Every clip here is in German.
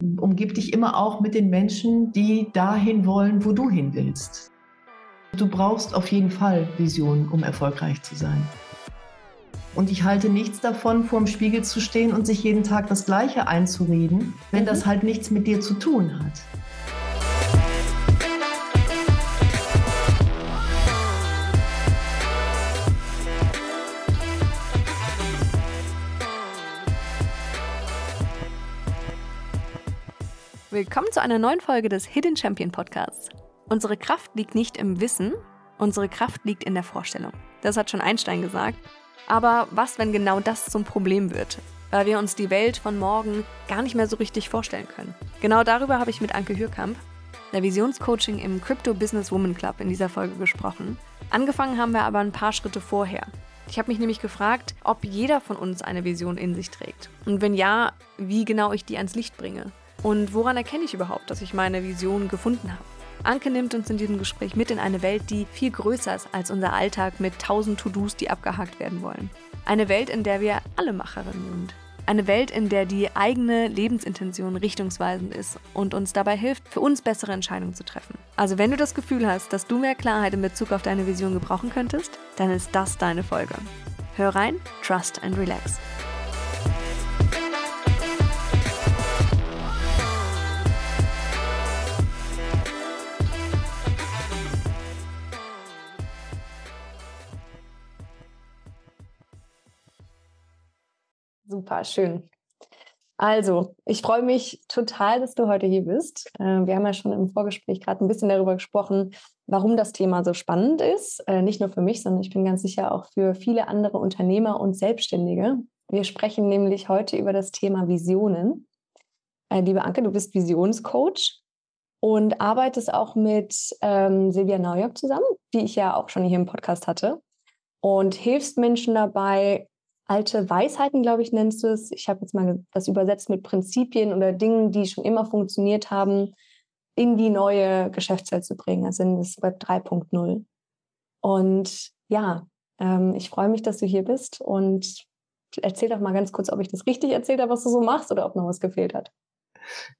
Umgib dich immer auch mit den Menschen, die dahin wollen, wo du hin willst. Du brauchst auf jeden Fall Visionen, um erfolgreich zu sein. Und ich halte nichts davon, vor dem Spiegel zu stehen und sich jeden Tag das Gleiche einzureden, wenn das halt nichts mit dir zu tun hat. Willkommen zu einer neuen Folge des Hidden Champion Podcasts. Unsere Kraft liegt nicht im Wissen, unsere Kraft liegt in der Vorstellung. Das hat schon Einstein gesagt. Aber was, wenn genau das zum Problem wird? Weil wir uns die Welt von morgen gar nicht mehr so richtig vorstellen können. Genau darüber habe ich mit Anke Hürkamp, der Visionscoaching im Crypto Business Woman Club, in dieser Folge gesprochen. Angefangen haben wir aber ein paar Schritte vorher. Ich habe mich nämlich gefragt, ob jeder von uns eine Vision in sich trägt. Und wenn ja, wie genau ich die ans Licht bringe. Und woran erkenne ich überhaupt, dass ich meine Vision gefunden habe? Anke nimmt uns in diesem Gespräch mit in eine Welt, die viel größer ist als unser Alltag mit tausend To-Dos, die abgehakt werden wollen. Eine Welt, in der wir alle Macherinnen sind. Eine Welt, in der die eigene Lebensintention richtungsweisend ist und uns dabei hilft, für uns bessere Entscheidungen zu treffen. Also wenn du das Gefühl hast, dass du mehr Klarheit in Bezug auf deine Vision gebrauchen könntest, dann ist das deine Folge. Hör rein, trust and relax. Super, schön. Also, ich freue mich total, dass du heute hier bist. Äh, wir haben ja schon im Vorgespräch gerade ein bisschen darüber gesprochen, warum das Thema so spannend ist. Äh, nicht nur für mich, sondern ich bin ganz sicher auch für viele andere Unternehmer und Selbstständige. Wir sprechen nämlich heute über das Thema Visionen. Äh, liebe Anke, du bist Visionscoach und arbeitest auch mit ähm, Silvia Neujock zusammen, die ich ja auch schon hier im Podcast hatte. Und hilfst Menschen dabei, alte Weisheiten, glaube ich, nennst du es. Ich habe jetzt mal das übersetzt mit Prinzipien oder Dingen, die schon immer funktioniert haben, in die neue Geschäftswelt zu bringen, also in das Web 3.0. Und ja, ähm, ich freue mich, dass du hier bist und erzähl doch mal ganz kurz, ob ich das richtig erzählt habe, was du so machst oder ob noch was gefehlt hat.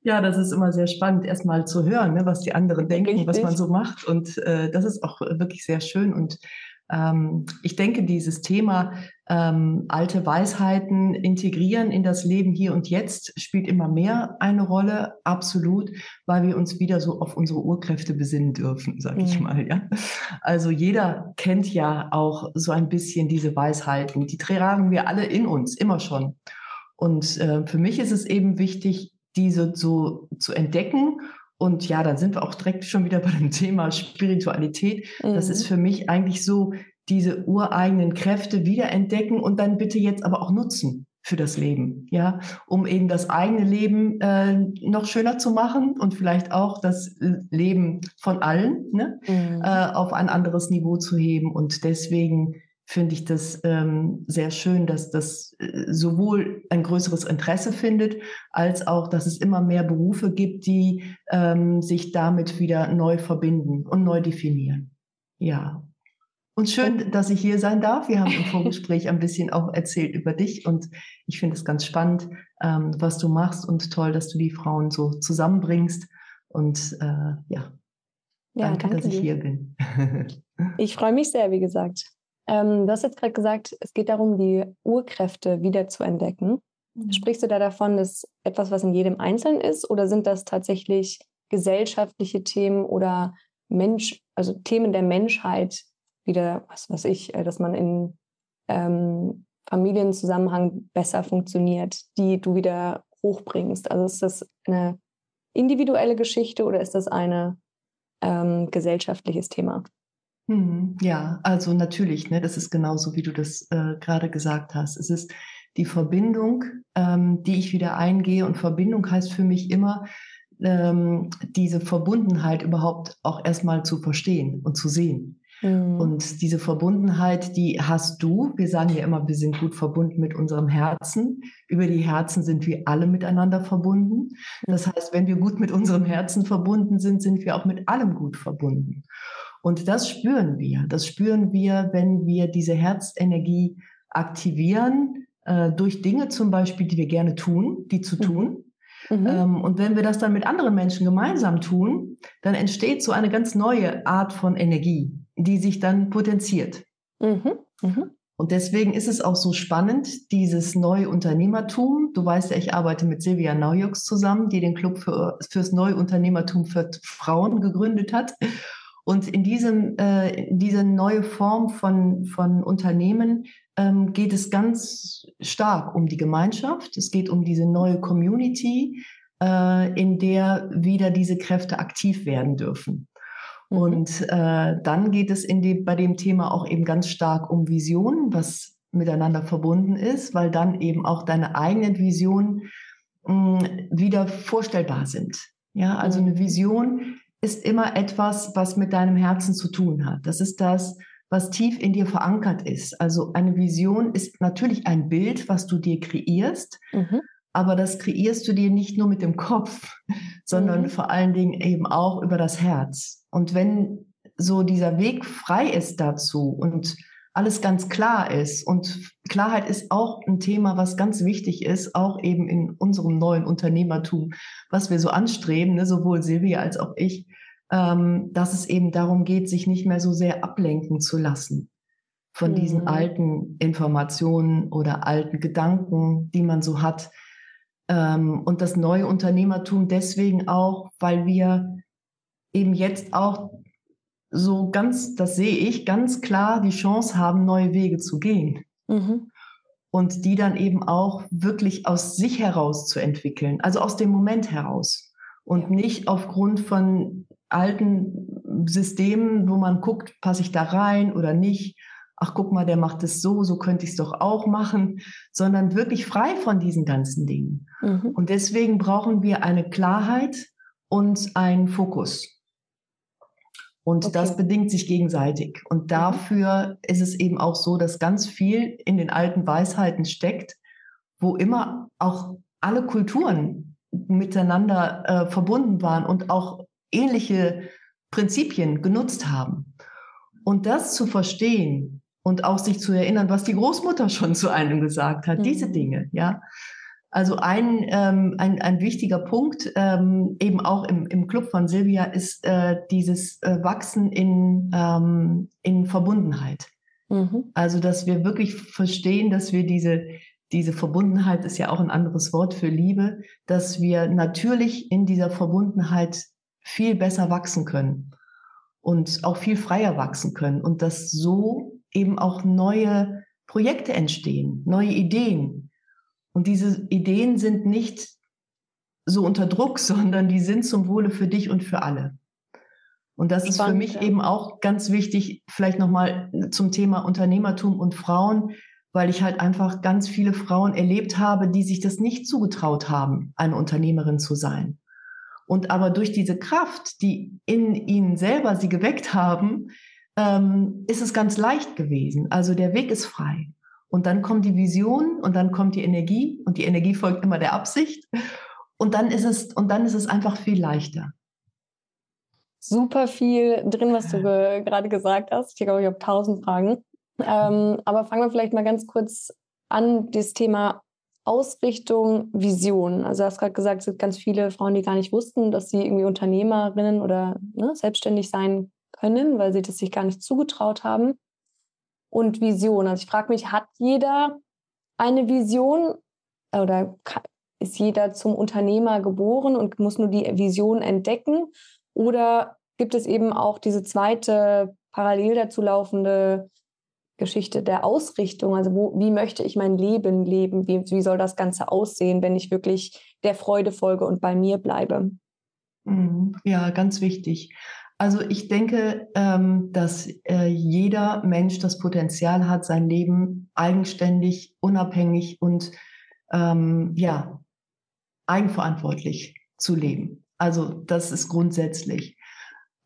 Ja, das ist immer sehr spannend, erstmal zu hören, ne, was die anderen denken, Richtig. was man so macht. Und äh, das ist auch wirklich sehr schön. Und ich denke, dieses Thema ähm, alte Weisheiten integrieren in das Leben hier und jetzt spielt immer mehr eine Rolle, absolut, weil wir uns wieder so auf unsere Urkräfte besinnen dürfen, sag ich mhm. mal. Ja? Also jeder kennt ja auch so ein bisschen diese Weisheiten, die tragen wir alle in uns, immer schon. Und äh, für mich ist es eben wichtig, diese so zu entdecken und ja, dann sind wir auch direkt schon wieder bei dem Thema Spiritualität. Mhm. Das ist mhm. für mich eigentlich so, diese ureigenen Kräfte wiederentdecken und dann bitte jetzt aber auch nutzen für das Leben, ja, um eben das eigene Leben äh, noch schöner zu machen und vielleicht auch das Leben von allen ne, mhm. äh, auf ein anderes Niveau zu heben. Und deswegen finde ich das ähm, sehr schön, dass das äh, sowohl ein größeres Interesse findet, als auch, dass es immer mehr Berufe gibt, die ähm, sich damit wieder neu verbinden und neu definieren. Ja. Und schön, dass ich hier sein darf. Wir haben im Vorgespräch ein bisschen auch erzählt über dich und ich finde es ganz spannend, ähm, was du machst und toll, dass du die Frauen so zusammenbringst. Und äh, ja, ja, danke, danke dass ich dir. hier bin. ich freue mich sehr, wie gesagt. Ähm, du hast jetzt gerade gesagt, es geht darum, die Urkräfte wieder zu entdecken. Mhm. Sprichst du da davon, dass etwas, was in jedem Einzelnen ist, oder sind das tatsächlich gesellschaftliche Themen oder Mensch, also Themen der Menschheit, wieder, was weiß ich, äh, dass man in ähm, Familienzusammenhang besser funktioniert, die du wieder hochbringst? Also ist das eine individuelle Geschichte oder ist das ein ähm, gesellschaftliches Thema? Mhm. Ja, also natürlich, ne, das ist genauso, wie du das äh, gerade gesagt hast. Es ist die Verbindung, ähm, die ich wieder eingehe. Und Verbindung heißt für mich immer, ähm, diese Verbundenheit überhaupt auch erstmal zu verstehen und zu sehen. Mhm. Und diese Verbundenheit, die hast du. Wir sagen ja immer, wir sind gut verbunden mit unserem Herzen. Über die Herzen sind wir alle miteinander verbunden. Das heißt, wenn wir gut mit unserem Herzen verbunden sind, sind wir auch mit allem gut verbunden. Und das spüren wir. Das spüren wir, wenn wir diese Herzenergie aktivieren, äh, durch Dinge zum Beispiel, die wir gerne tun, die zu mhm. tun. Mhm. Ähm, und wenn wir das dann mit anderen Menschen gemeinsam tun, dann entsteht so eine ganz neue Art von Energie, die sich dann potenziert. Mhm. Mhm. Und deswegen ist es auch so spannend, dieses neue Unternehmertum. Du weißt ja, ich arbeite mit Silvia Naujux zusammen, die den Club für, fürs neue Unternehmertum für Frauen gegründet hat. Und in diesem, äh, in diese neue Form von, von Unternehmen ähm, geht es ganz stark um die Gemeinschaft. Es geht um diese neue Community, äh, in der wieder diese Kräfte aktiv werden dürfen. Mhm. Und äh, dann geht es in die, bei dem Thema auch eben ganz stark um Visionen, was miteinander verbunden ist, weil dann eben auch deine eigenen Visionen mh, wieder vorstellbar sind. Ja, also eine mhm. Vision ist immer etwas, was mit deinem Herzen zu tun hat. Das ist das, was tief in dir verankert ist. Also eine Vision ist natürlich ein Bild, was du dir kreierst, mhm. aber das kreierst du dir nicht nur mit dem Kopf, sondern mhm. vor allen Dingen eben auch über das Herz. Und wenn so dieser Weg frei ist dazu und alles ganz klar ist und Klarheit ist auch ein Thema, was ganz wichtig ist, auch eben in unserem neuen Unternehmertum, was wir so anstreben, ne, sowohl Silvia als auch ich, ähm, dass es eben darum geht, sich nicht mehr so sehr ablenken zu lassen von mhm. diesen alten Informationen oder alten Gedanken, die man so hat. Ähm, und das neue Unternehmertum deswegen auch, weil wir eben jetzt auch so ganz, das sehe ich, ganz klar die Chance haben, neue Wege zu gehen. Mhm. Und die dann eben auch wirklich aus sich heraus zu entwickeln, also aus dem Moment heraus. Und nicht aufgrund von alten Systemen, wo man guckt, passe ich da rein oder nicht. Ach, guck mal, der macht es so, so könnte ich es doch auch machen, sondern wirklich frei von diesen ganzen Dingen. Mhm. Und deswegen brauchen wir eine Klarheit und einen Fokus. Und okay. das bedingt sich gegenseitig. Und mhm. dafür ist es eben auch so, dass ganz viel in den alten Weisheiten steckt, wo immer auch alle Kulturen miteinander äh, verbunden waren und auch ähnliche Prinzipien genutzt haben. Und das zu verstehen und auch sich zu erinnern, was die Großmutter schon zu einem gesagt hat, mhm. diese Dinge, ja, also ein, ähm, ein, ein wichtiger Punkt, ähm, eben auch im, im Club von Silvia, ist äh, dieses äh, Wachsen in, ähm, in Verbundenheit. Mhm. Also, dass wir wirklich verstehen, dass wir diese, diese Verbundenheit ist ja auch ein anderes Wort für Liebe, dass wir natürlich in dieser Verbundenheit viel besser wachsen können und auch viel freier wachsen können und dass so eben auch neue Projekte entstehen, neue Ideen, und diese Ideen sind nicht so unter Druck, sondern die sind zum Wohle für dich und für alle. Und das ist für mich eben auch ganz wichtig, vielleicht nochmal zum Thema Unternehmertum und Frauen, weil ich halt einfach ganz viele Frauen erlebt habe, die sich das nicht zugetraut haben, eine Unternehmerin zu sein. Und aber durch diese Kraft, die in ihnen selber sie geweckt haben, ähm, ist es ganz leicht gewesen. Also der Weg ist frei. Und dann kommt die Vision und dann kommt die Energie und die Energie folgt immer der Absicht. Und dann ist es, und dann ist es einfach viel leichter. Super viel drin, was du ge gerade gesagt hast. Ich glaube, ich habe tausend Fragen. Ähm, aber fangen wir vielleicht mal ganz kurz an, das Thema Ausrichtung, Vision. Also du hast gerade gesagt, es gibt ganz viele Frauen, die gar nicht wussten, dass sie irgendwie Unternehmerinnen oder ne, selbstständig sein können, weil sie das sich gar nicht zugetraut haben und Vision. Also ich frage mich, hat jeder eine Vision oder ist jeder zum Unternehmer geboren und muss nur die Vision entdecken? Oder gibt es eben auch diese zweite parallel dazu laufende Geschichte der Ausrichtung? Also wo, wie möchte ich mein Leben leben? Wie, wie soll das Ganze aussehen, wenn ich wirklich der Freude folge und bei mir bleibe? Mhm. Ja, ganz wichtig. Also ich denke, ähm, dass äh, jeder Mensch das Potenzial hat, sein Leben eigenständig, unabhängig und ähm, ja eigenverantwortlich zu leben. Also das ist grundsätzlich.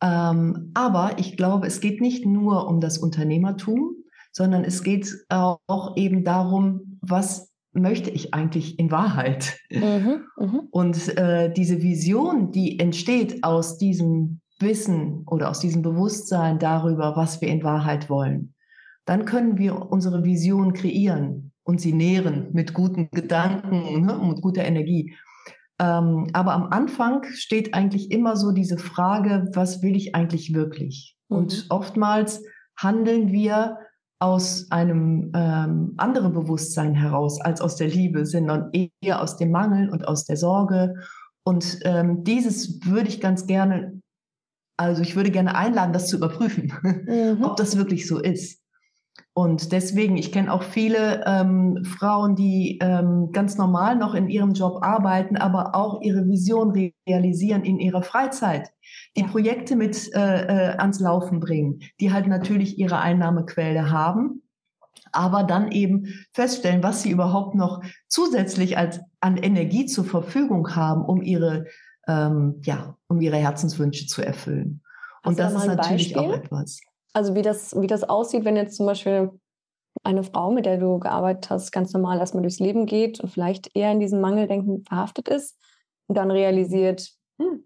Ähm, aber ich glaube, es geht nicht nur um das Unternehmertum, sondern es geht auch eben darum, was möchte ich eigentlich in Wahrheit? Mhm, mh. Und äh, diese Vision, die entsteht aus diesem Wissen oder aus diesem Bewusstsein darüber, was wir in Wahrheit wollen, dann können wir unsere Vision kreieren und sie nähren mit guten Gedanken ne, und guter Energie. Ähm, aber am Anfang steht eigentlich immer so diese Frage, was will ich eigentlich wirklich? Mhm. Und oftmals handeln wir aus einem ähm, anderen Bewusstsein heraus als aus der Liebe, sondern eher aus dem Mangel und aus der Sorge. Und ähm, dieses würde ich ganz gerne, also ich würde gerne einladen, das zu überprüfen, mhm. ob das wirklich so ist. Und deswegen, ich kenne auch viele ähm, Frauen, die ähm, ganz normal noch in ihrem Job arbeiten, aber auch ihre Vision realisieren in ihrer Freizeit, die Projekte mit äh, äh, ans Laufen bringen, die halt natürlich ihre Einnahmequelle haben, aber dann eben feststellen, was sie überhaupt noch zusätzlich als an Energie zur Verfügung haben, um ihre ähm, ja, um ihre Herzenswünsche zu erfüllen. Und das ist natürlich Beispiel? auch etwas. Also wie das, wie das aussieht, wenn jetzt zum Beispiel eine Frau, mit der du gearbeitet hast, ganz normal erstmal durchs Leben geht und vielleicht eher in diesem Mangeldenken verhaftet ist und dann realisiert, hm,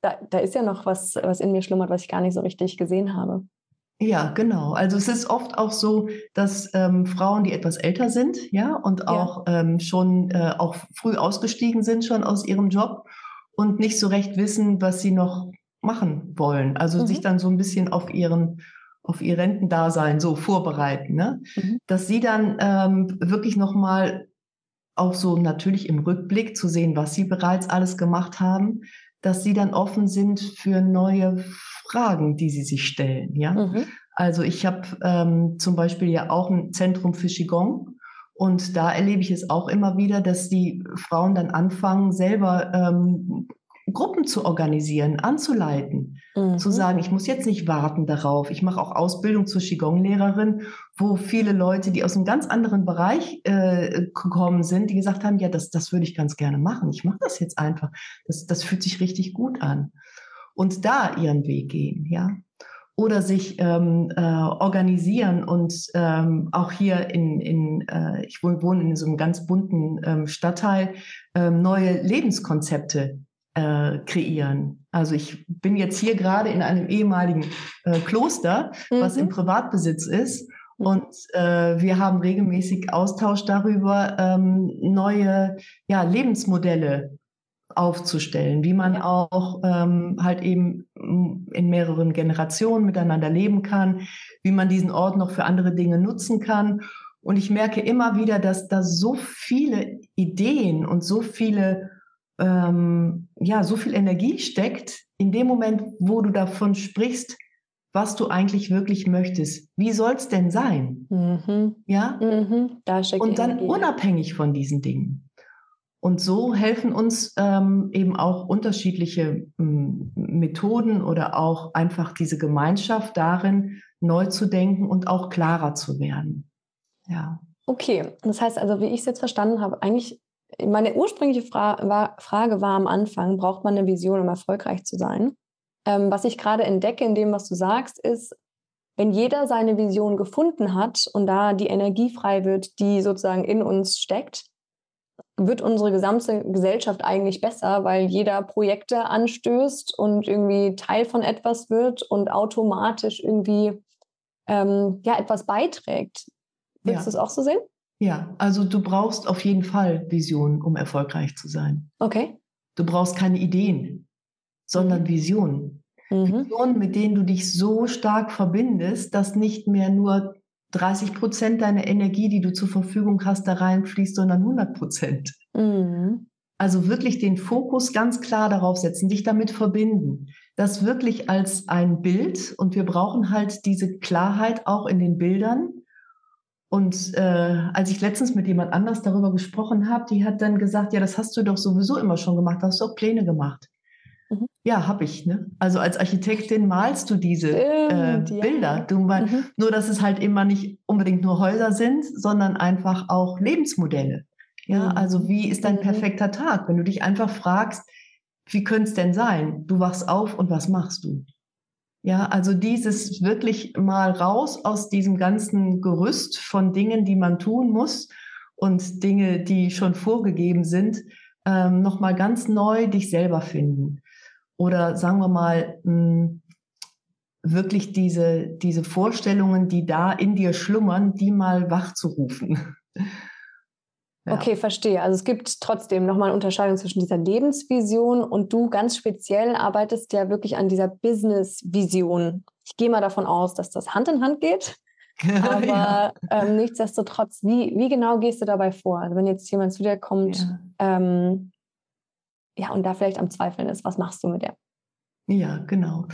da, da ist ja noch was, was in mir schlummert, was ich gar nicht so richtig gesehen habe. Ja, genau. Also es ist oft auch so, dass ähm, Frauen, die etwas älter sind, ja, und auch ja. Ähm, schon äh, auch früh ausgestiegen sind schon aus ihrem Job und nicht so recht wissen, was sie noch machen wollen. Also mhm. sich dann so ein bisschen auf ihren auf ihr Rentendasein so vorbereiten, ne? Mhm. dass sie dann ähm, wirklich nochmal auch so natürlich im Rückblick zu sehen, was sie bereits alles gemacht haben, dass sie dann offen sind für neue Fragen, die sie sich stellen. Ja, mhm. also ich habe ähm, zum Beispiel ja auch ein Zentrum für Qigong. Und da erlebe ich es auch immer wieder, dass die Frauen dann anfangen, selber ähm, Gruppen zu organisieren, anzuleiten, mhm. zu sagen, ich muss jetzt nicht warten darauf. Ich mache auch Ausbildung zur Qigong-Lehrerin, wo viele Leute, die aus einem ganz anderen Bereich äh, gekommen sind, die gesagt haben, ja, das, das würde ich ganz gerne machen. Ich mache das jetzt einfach. Das, das fühlt sich richtig gut an. Und da ihren Weg gehen, ja. Oder sich ähm, äh, organisieren und ähm, auch hier in, in äh, ich wohne in so einem ganz bunten ähm, Stadtteil, ähm, neue Lebenskonzepte äh, kreieren. Also ich bin jetzt hier gerade in einem ehemaligen äh, Kloster, mhm. was im Privatbesitz ist. Mhm. Und äh, wir haben regelmäßig Austausch darüber, ähm, neue ja, Lebensmodelle aufzustellen, wie man auch ähm, halt eben in mehreren Generationen miteinander leben kann, wie man diesen Ort noch für andere Dinge nutzen kann. Und ich merke immer wieder, dass da so viele Ideen und so viele ähm, ja, so viel Energie steckt in dem Moment, wo du davon sprichst, was du eigentlich wirklich möchtest. Wie soll es denn sein? Mhm. Ja? Mhm. Da Und dann Energie. unabhängig von diesen Dingen. Und so helfen uns ähm, eben auch unterschiedliche ähm, Methoden oder auch einfach diese Gemeinschaft darin, neu zu denken und auch klarer zu werden. Ja. Okay, das heißt also, wie ich es jetzt verstanden habe, eigentlich meine ursprüngliche Fra war, Frage war am Anfang, braucht man eine Vision, um erfolgreich zu sein? Ähm, was ich gerade entdecke in dem, was du sagst, ist, wenn jeder seine Vision gefunden hat und da die Energie frei wird, die sozusagen in uns steckt, wird unsere gesamte Gesellschaft eigentlich besser, weil jeder Projekte anstößt und irgendwie Teil von etwas wird und automatisch irgendwie ähm, ja, etwas beiträgt. Würdest ja. du es auch so sehen? Ja, also du brauchst auf jeden Fall Visionen, um erfolgreich zu sein. Okay. Du brauchst keine Ideen, sondern mhm. Visionen. Mhm. Visionen, mit denen du dich so stark verbindest, dass nicht mehr nur 30 Prozent deiner Energie, die du zur Verfügung hast, da reinfließt, sondern 100 Prozent. Mhm. Also wirklich den Fokus ganz klar darauf setzen, dich damit verbinden. Das wirklich als ein Bild und wir brauchen halt diese Klarheit auch in den Bildern, und äh, als ich letztens mit jemand anders darüber gesprochen habe, die hat dann gesagt, ja, das hast du doch sowieso immer schon gemacht, hast du auch Pläne gemacht. Mhm. Ja, habe ich. Ne? Also als Architektin malst du diese Stimmt, äh, Bilder. Ja. Du mal, mhm. Nur, dass es halt immer nicht unbedingt nur Häuser sind, sondern einfach auch Lebensmodelle. Ja, mhm. also wie ist dein mhm. perfekter Tag? Wenn du dich einfach fragst, wie könnte es denn sein? Du wachst auf und was machst du? Ja, also dieses wirklich mal raus aus diesem ganzen Gerüst von Dingen, die man tun muss und Dinge, die schon vorgegeben sind, ähm, nochmal ganz neu dich selber finden. Oder sagen wir mal, mh, hm, wirklich diese, diese Vorstellungen, die da in dir schlummern, die mal wachzurufen. Ja. Okay, verstehe. Also es gibt trotzdem nochmal eine Unterscheidung zwischen dieser Lebensvision und du ganz speziell arbeitest ja wirklich an dieser Business-Vision. Ich gehe mal davon aus, dass das Hand in Hand geht. Aber ja. ähm, nichtsdestotrotz, wie, wie genau gehst du dabei vor? Also wenn jetzt jemand zu dir kommt, ja. Ähm, ja, und da vielleicht am Zweifeln ist, was machst du mit der? Ja, genau.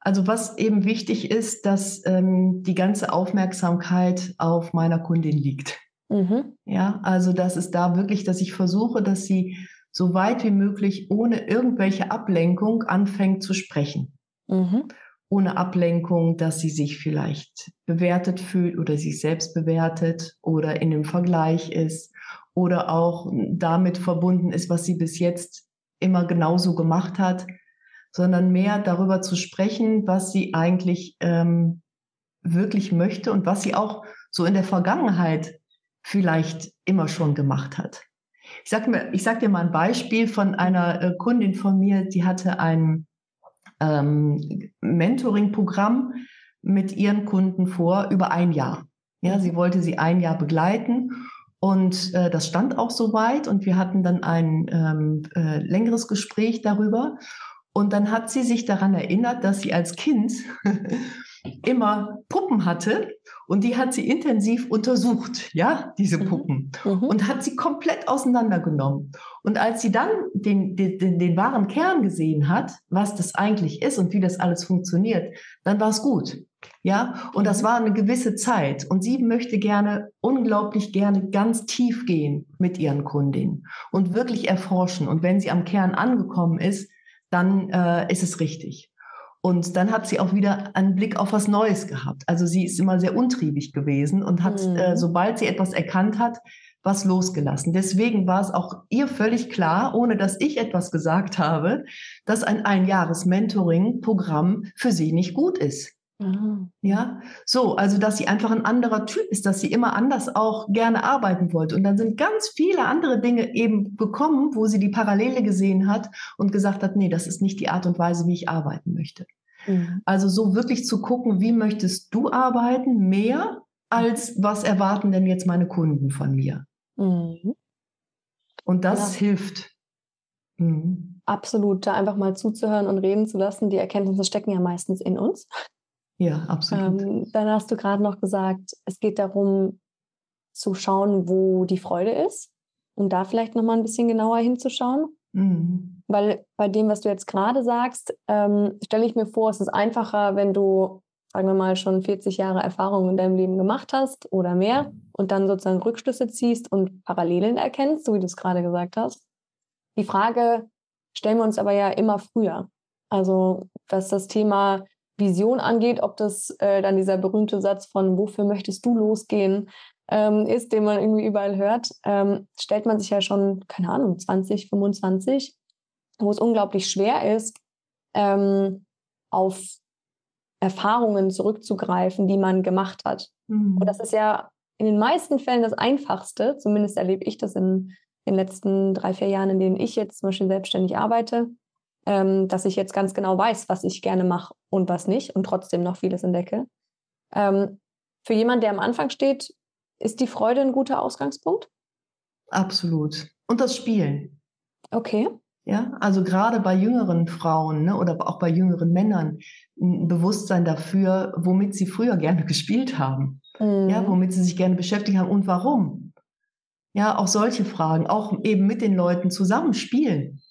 Also was eben wichtig ist, dass ähm, die ganze Aufmerksamkeit auf meiner Kundin liegt. Mhm. Ja, also das ist da wirklich, dass ich versuche, dass sie so weit wie möglich ohne irgendwelche Ablenkung anfängt zu sprechen. Mhm. Ohne Ablenkung, dass sie sich vielleicht bewertet fühlt oder sich selbst bewertet oder in einem Vergleich ist oder auch damit verbunden ist, was sie bis jetzt immer genauso gemacht hat, sondern mehr darüber zu sprechen, was sie eigentlich ähm, wirklich möchte und was sie auch so in der Vergangenheit vielleicht immer schon gemacht hat. Ich sag, mir, ich sag dir mal ein Beispiel von einer äh, Kundin von mir, die hatte ein ähm, Mentoring-Programm mit ihren Kunden vor über ein Jahr. Ja, sie wollte sie ein Jahr begleiten und äh, das stand auch soweit und wir hatten dann ein ähm, äh, längeres Gespräch darüber. Und dann hat sie sich daran erinnert, dass sie als Kind immer Puppen hatte und die hat sie intensiv untersucht, ja, diese mhm. Puppen, mhm. und hat sie komplett auseinandergenommen. Und als sie dann den, den, den, wahren Kern gesehen hat, was das eigentlich ist und wie das alles funktioniert, dann war es gut. Ja, und das mhm. war eine gewisse Zeit. Und sie möchte gerne, unglaublich gerne ganz tief gehen mit ihren Kundinnen und wirklich erforschen. Und wenn sie am Kern angekommen ist, dann äh, ist es richtig. Und dann hat sie auch wieder einen Blick auf was Neues gehabt. Also sie ist immer sehr untriebig gewesen und hat, mhm. äh, sobald sie etwas erkannt hat, was losgelassen. Deswegen war es auch ihr völlig klar, ohne dass ich etwas gesagt habe, dass ein Einjahres-Mentoring-Programm für sie nicht gut ist. Mhm. Ja, so, also dass sie einfach ein anderer Typ ist, dass sie immer anders auch gerne arbeiten wollte. Und dann sind ganz viele andere Dinge eben gekommen, wo sie die Parallele gesehen hat und gesagt hat, nee, das ist nicht die Art und Weise, wie ich arbeiten möchte. Mhm. Also so wirklich zu gucken, wie möchtest du arbeiten, mehr als was erwarten denn jetzt meine Kunden von mir. Mhm. Und das ja. hilft. Mhm. Absolut, da einfach mal zuzuhören und reden zu lassen. Die Erkenntnisse stecken ja meistens in uns. Ja, absolut. Ähm, dann hast du gerade noch gesagt, es geht darum zu schauen, wo die Freude ist um da vielleicht noch mal ein bisschen genauer hinzuschauen. Mhm. Weil bei dem, was du jetzt gerade sagst, ähm, stelle ich mir vor, es ist einfacher, wenn du, sagen wir mal, schon 40 Jahre Erfahrung in deinem Leben gemacht hast oder mehr und dann sozusagen Rückschlüsse ziehst und Parallelen erkennst, so wie du es gerade gesagt hast. Die Frage stellen wir uns aber ja immer früher. Also was das Thema Vision angeht, ob das äh, dann dieser berühmte Satz von wofür möchtest du losgehen ähm, ist, den man irgendwie überall hört, ähm, stellt man sich ja schon, keine Ahnung, 20, 25, wo es unglaublich schwer ist, ähm, auf Erfahrungen zurückzugreifen, die man gemacht hat. Mhm. Und das ist ja in den meisten Fällen das Einfachste, zumindest erlebe ich das in den letzten drei, vier Jahren, in denen ich jetzt zum Beispiel selbstständig arbeite, ähm, dass ich jetzt ganz genau weiß, was ich gerne mache und was nicht und trotzdem noch vieles entdecke. Ähm, für jemanden, der am Anfang steht, ist die Freude ein guter Ausgangspunkt? Absolut. Und das Spielen. Okay. Ja, also gerade bei jüngeren Frauen ne, oder auch bei jüngeren Männern ein Bewusstsein dafür, womit sie früher gerne gespielt haben. Mhm. Ja, womit sie sich gerne beschäftigt haben und warum. Ja, auch solche Fragen, auch eben mit den Leuten zusammen spielen.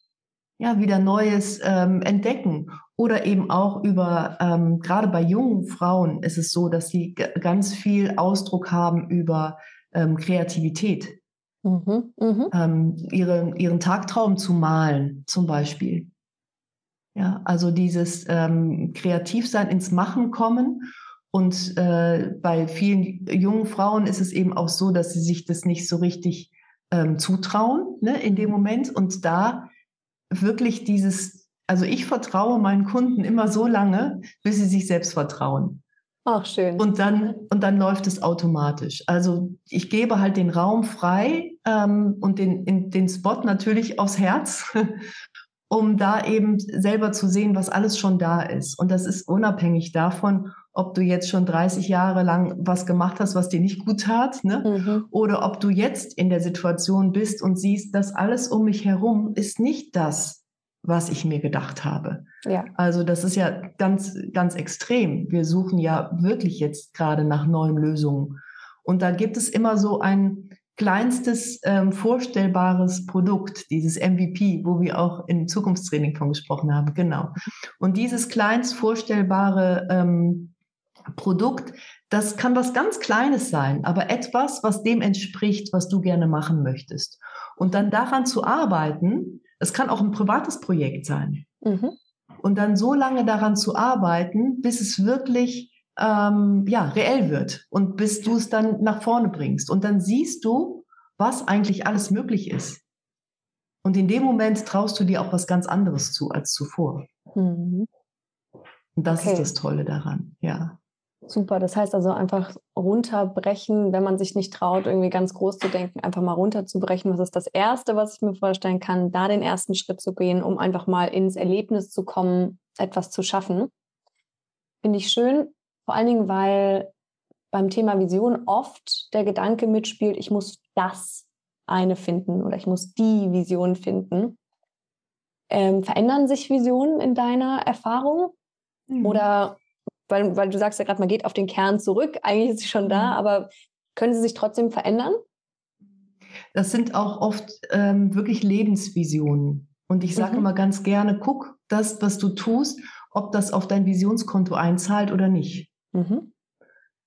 Ja, wieder Neues ähm, entdecken oder eben auch über, ähm, gerade bei jungen Frauen ist es so, dass sie ganz viel Ausdruck haben über ähm, Kreativität. Mhm, mh. ähm, ihre, ihren Tagtraum zu malen, zum Beispiel. Ja, also dieses ähm, Kreativsein ins Machen kommen. Und äh, bei vielen jungen Frauen ist es eben auch so, dass sie sich das nicht so richtig ähm, zutrauen ne, in dem Moment. Und da wirklich dieses also ich vertraue meinen Kunden immer so lange, bis sie sich selbst vertrauen. Ach, schön. Und dann, und dann läuft es automatisch. Also ich gebe halt den Raum frei ähm, und den, in, den Spot natürlich aufs Herz. um da eben selber zu sehen, was alles schon da ist. Und das ist unabhängig davon, ob du jetzt schon 30 Jahre lang was gemacht hast, was dir nicht gut tat, ne? Mhm. oder ob du jetzt in der Situation bist und siehst, dass alles um mich herum ist nicht das, was ich mir gedacht habe. Ja. Also das ist ja ganz, ganz extrem. Wir suchen ja wirklich jetzt gerade nach neuen Lösungen. Und da gibt es immer so ein kleinstes ähm, vorstellbares Produkt, dieses MVP, wo wir auch im Zukunftstraining von gesprochen haben. Genau. Und dieses kleinst vorstellbare ähm, Produkt, das kann was ganz Kleines sein, aber etwas, was dem entspricht, was du gerne machen möchtest. Und dann daran zu arbeiten, es kann auch ein privates Projekt sein. Mhm. Und dann so lange daran zu arbeiten, bis es wirklich ähm, ja, reell wird und bis du es dann nach vorne bringst. Und dann siehst du, was eigentlich alles möglich ist. Und in dem Moment traust du dir auch was ganz anderes zu als zuvor. Mhm. Und das okay. ist das Tolle daran, ja. Super, das heißt also einfach runterbrechen, wenn man sich nicht traut, irgendwie ganz groß zu denken, einfach mal runterzubrechen. Was ist das Erste, was ich mir vorstellen kann, da den ersten Schritt zu gehen, um einfach mal ins Erlebnis zu kommen, etwas zu schaffen. Finde ich schön, vor allen Dingen, weil beim Thema Vision oft der Gedanke mitspielt, ich muss das eine finden oder ich muss die Vision finden. Ähm, verändern sich Visionen in deiner Erfahrung? Mhm. Oder weil, weil du sagst ja gerade, man geht auf den Kern zurück, eigentlich ist sie schon da, mhm. aber können sie sich trotzdem verändern? Das sind auch oft ähm, wirklich Lebensvisionen. Und ich sage mhm. immer ganz gerne, guck das, was du tust, ob das auf dein Visionskonto einzahlt oder nicht. Mhm.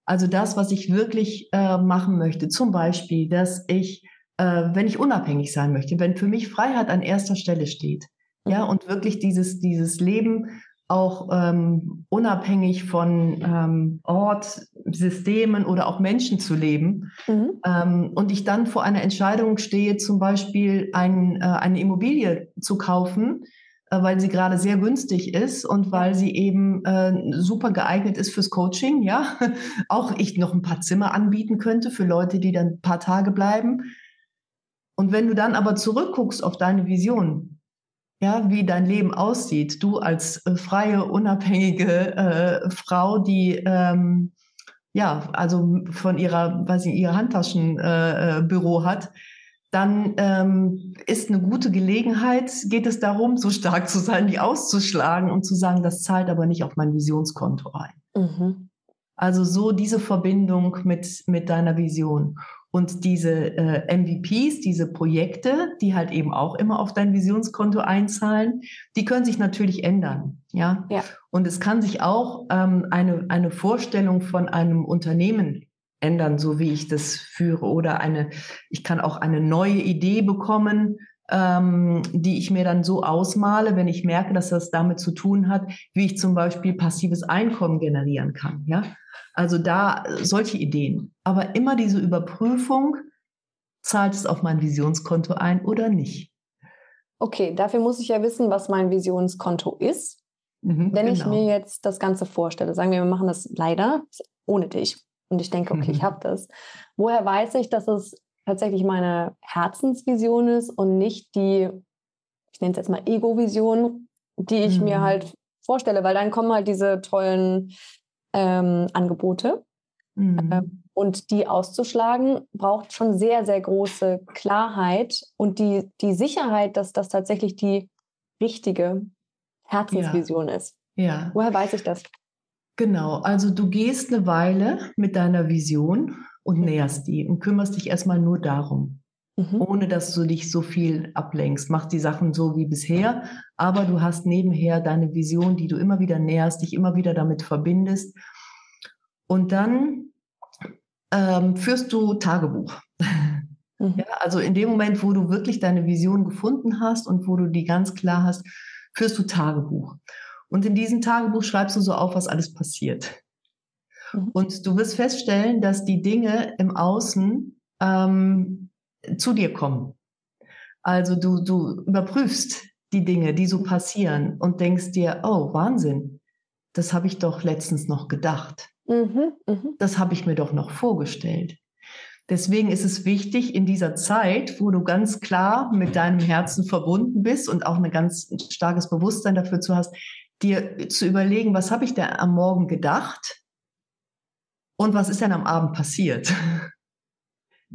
Also das, was ich wirklich äh, machen möchte. Zum Beispiel, dass ich, äh, wenn ich unabhängig sein möchte, wenn für mich Freiheit an erster Stelle steht, mhm. ja, und wirklich dieses, dieses Leben auch ähm, unabhängig von ähm, Ort, Systemen oder auch Menschen zu leben. Mhm. Ähm, und ich dann vor einer Entscheidung stehe, zum Beispiel ein, äh, eine Immobilie zu kaufen, weil sie gerade sehr günstig ist und weil sie eben äh, super geeignet ist fürs Coaching, ja. auch ich noch ein paar Zimmer anbieten könnte für Leute, die dann ein paar Tage bleiben. Und wenn du dann aber zurückguckst auf deine Vision, ja, wie dein Leben aussieht. Du als äh, freie, unabhängige äh, Frau, die ähm, ja, also von ihrer, weiß ich, ihr Handtaschenbüro äh, hat, dann ähm, ist eine gute Gelegenheit, geht es darum, so stark zu sein, die auszuschlagen und zu sagen, das zahlt aber nicht auf mein Visionskonto ein. Mhm. Also so diese Verbindung mit, mit deiner Vision. Und diese äh, MVPs, diese Projekte, die halt eben auch immer auf dein Visionskonto einzahlen, die können sich natürlich ändern. Ja. ja. Und es kann sich auch ähm, eine, eine Vorstellung von einem Unternehmen ändern, so wie ich das führe. Oder eine, ich kann auch eine neue Idee bekommen, ähm, die ich mir dann so ausmale, wenn ich merke, dass das damit zu tun hat, wie ich zum Beispiel passives Einkommen generieren kann. Ja. Also da solche Ideen. Aber immer diese Überprüfung, zahlt es auf mein Visionskonto ein oder nicht? Okay, dafür muss ich ja wissen, was mein Visionskonto ist. Mhm, Wenn genau. ich mir jetzt das Ganze vorstelle, sagen wir, wir machen das leider ohne dich und ich denke, okay, mhm. ich habe das. Woher weiß ich, dass es tatsächlich meine Herzensvision ist und nicht die, ich nenne es jetzt mal Ego-Vision, die ich mhm. mir halt vorstelle, weil dann kommen halt diese tollen ähm, Angebote. Mhm. Ähm, und die auszuschlagen, braucht schon sehr, sehr große Klarheit und die, die Sicherheit, dass das tatsächlich die richtige Herzensvision ja. ist. Ja. Woher weiß ich das? Genau, also du gehst eine Weile mit deiner Vision und mhm. näherst die und kümmerst dich erstmal nur darum, mhm. ohne dass du dich so viel ablenkst. Mach die Sachen so wie bisher, aber du hast nebenher deine Vision, die du immer wieder näherst, dich immer wieder damit verbindest. Und dann ähm, führst du Tagebuch. Mhm. Ja, also in dem Moment, wo du wirklich deine Vision gefunden hast und wo du die ganz klar hast, führst du Tagebuch. Und in diesem Tagebuch schreibst du so auf, was alles passiert. Mhm. Und du wirst feststellen, dass die Dinge im Außen ähm, zu dir kommen. Also du, du überprüfst die Dinge, die so passieren und denkst dir, oh, Wahnsinn, das habe ich doch letztens noch gedacht. Mhm, mh. Das habe ich mir doch noch vorgestellt. Deswegen ist es wichtig, in dieser Zeit, wo du ganz klar mit deinem Herzen verbunden bist und auch ein ganz starkes Bewusstsein dafür zu hast, dir zu überlegen, was habe ich da am Morgen gedacht und was ist denn am Abend passiert.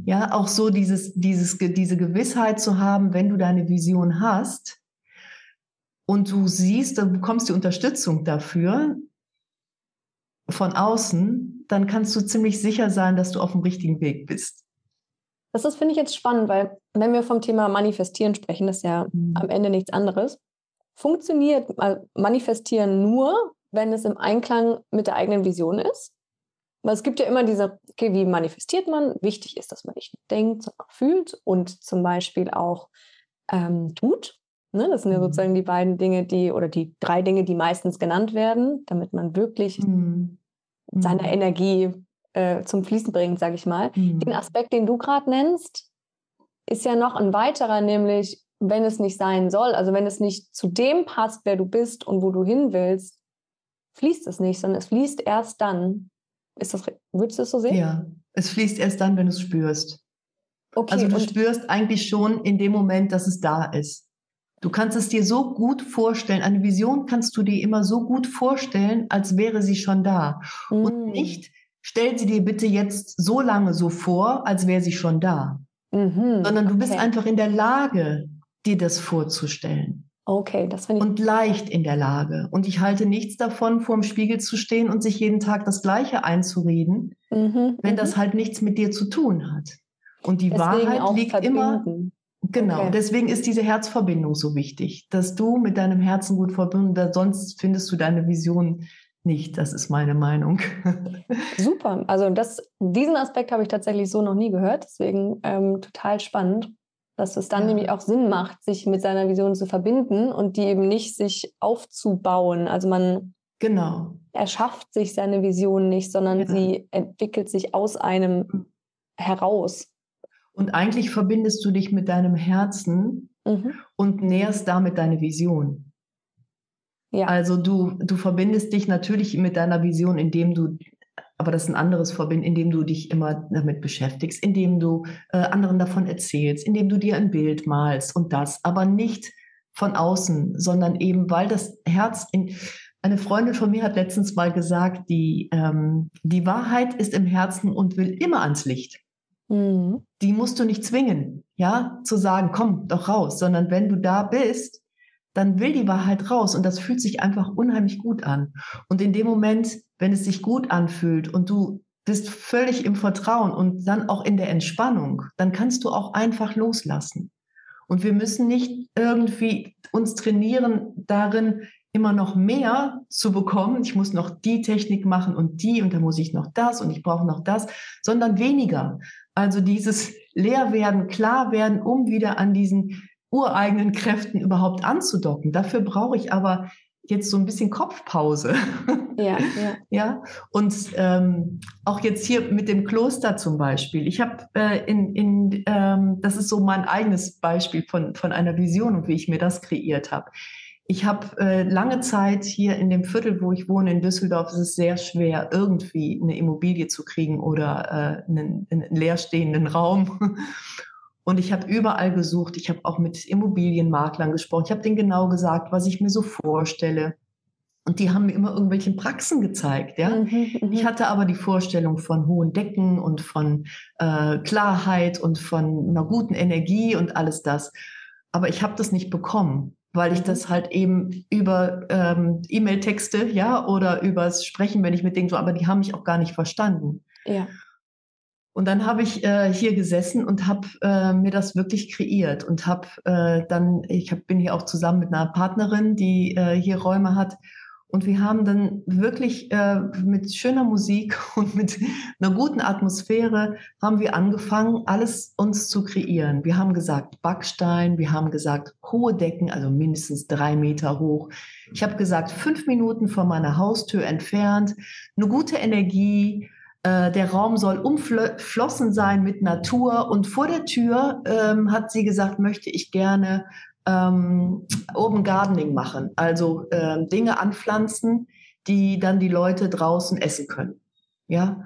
Ja, auch so dieses, dieses, diese Gewissheit zu haben, wenn du deine Vision hast und du siehst, du bekommst die Unterstützung dafür von außen, dann kannst du ziemlich sicher sein, dass du auf dem richtigen Weg bist. Das ist, finde ich, jetzt spannend, weil wenn wir vom Thema Manifestieren sprechen, das ist ja mhm. am Ende nichts anderes. Funktioniert Manifestieren nur, wenn es im Einklang mit der eigenen Vision ist? Weil es gibt ja immer diese, okay, wie manifestiert man? Wichtig ist, dass man nicht denkt, sondern auch fühlt und zum Beispiel auch ähm, tut. Ne? Das sind ja mhm. sozusagen die beiden Dinge, die oder die drei Dinge, die meistens genannt werden, damit man wirklich mhm. seine mhm. Energie äh, zum Fließen bringt, sage ich mal. Mhm. Den Aspekt, den du gerade nennst, ist ja noch ein weiterer, nämlich wenn es nicht sein soll, also wenn es nicht zu dem passt, wer du bist und wo du hin willst, fließt es nicht, sondern es fließt erst dann, ist das, würdest du es so sehen? Ja, es fließt erst dann, wenn du es spürst. Okay, also du spürst eigentlich schon in dem Moment, dass es da ist. Du kannst es dir so gut vorstellen. Eine Vision kannst du dir immer so gut vorstellen, als wäre sie schon da. Mm. Und nicht, stell sie dir bitte jetzt so lange so vor, als wäre sie schon da. Mhm, Sondern du okay. bist einfach in der Lage, dir das vorzustellen. Okay, das finde ich. Und leicht in der Lage. Und ich halte nichts davon, vor dem Spiegel zu stehen und sich jeden Tag das Gleiche einzureden, mhm, wenn das mhm. halt nichts mit dir zu tun hat. Und die Deswegen Wahrheit liegt verbinden. immer. Genau, okay. deswegen ist diese Herzverbindung so wichtig, dass du mit deinem Herzen gut verbunden bist, sonst findest du deine Vision nicht. Das ist meine Meinung. Super. Also das, diesen Aspekt habe ich tatsächlich so noch nie gehört. Deswegen ähm, total spannend dass es dann ja. nämlich auch Sinn macht, sich mit seiner Vision zu verbinden und die eben nicht sich aufzubauen. Also man genau. erschafft sich seine Vision nicht, sondern ja. sie entwickelt sich aus einem heraus. Und eigentlich verbindest du dich mit deinem Herzen mhm. und näherst damit deine Vision. Ja. Also du, du verbindest dich natürlich mit deiner Vision, indem du aber das ist ein anderes Vorbild, indem du dich immer damit beschäftigst, indem du äh, anderen davon erzählst, indem du dir ein Bild malst und das, aber nicht von außen, sondern eben, weil das Herz in, eine Freundin von mir hat letztens mal gesagt, die, ähm, die Wahrheit ist im Herzen und will immer ans Licht. Mhm. Die musst du nicht zwingen, ja, zu sagen, komm doch raus, sondern wenn du da bist, dann will die Wahrheit raus und das fühlt sich einfach unheimlich gut an. Und in dem Moment, wenn es sich gut anfühlt und du bist völlig im Vertrauen und dann auch in der Entspannung, dann kannst du auch einfach loslassen. Und wir müssen nicht irgendwie uns trainieren darin, immer noch mehr zu bekommen. Ich muss noch die Technik machen und die und da muss ich noch das und ich brauche noch das, sondern weniger. Also dieses Leerwerden, klar werden, um wieder an diesen ureigenen Kräften überhaupt anzudocken. Dafür brauche ich aber jetzt so ein bisschen Kopfpause. Ja, ja. ja? Und ähm, auch jetzt hier mit dem Kloster zum Beispiel. Ich habe äh, in, in ähm, das ist so mein eigenes Beispiel von, von einer Vision und wie ich mir das kreiert habe. Ich habe äh, lange Zeit hier in dem Viertel, wo ich wohne, in Düsseldorf, ist es sehr schwer, irgendwie eine Immobilie zu kriegen oder äh, einen, einen leerstehenden Raum. Und ich habe überall gesucht. Ich habe auch mit Immobilienmaklern gesprochen. Ich habe denen genau gesagt, was ich mir so vorstelle. Und die haben mir immer irgendwelche Praxen gezeigt. Ja? Mhm, mhm. ich hatte aber die Vorstellung von hohen Decken und von äh, Klarheit und von einer guten Energie und alles das. Aber ich habe das nicht bekommen, weil ich mhm. das halt eben über ähm, E-Mail-Texte, ja, oder übers Sprechen, wenn ich mit denen so, aber die haben mich auch gar nicht verstanden. Ja. Und dann habe ich äh, hier gesessen und habe äh, mir das wirklich kreiert und habe äh, dann, ich hab, bin hier auch zusammen mit einer Partnerin, die äh, hier Räume hat. Und wir haben dann wirklich äh, mit schöner Musik und mit einer guten Atmosphäre haben wir angefangen, alles uns zu kreieren. Wir haben gesagt Backstein, wir haben gesagt hohe Decken, also mindestens drei Meter hoch. Ich habe gesagt fünf Minuten von meiner Haustür entfernt, eine gute Energie, äh, der Raum soll umflossen sein mit Natur. Und vor der Tür ähm, hat sie gesagt, möchte ich gerne ähm, Open Gardening machen, also ähm, Dinge anpflanzen, die dann die Leute draußen essen können. Ja,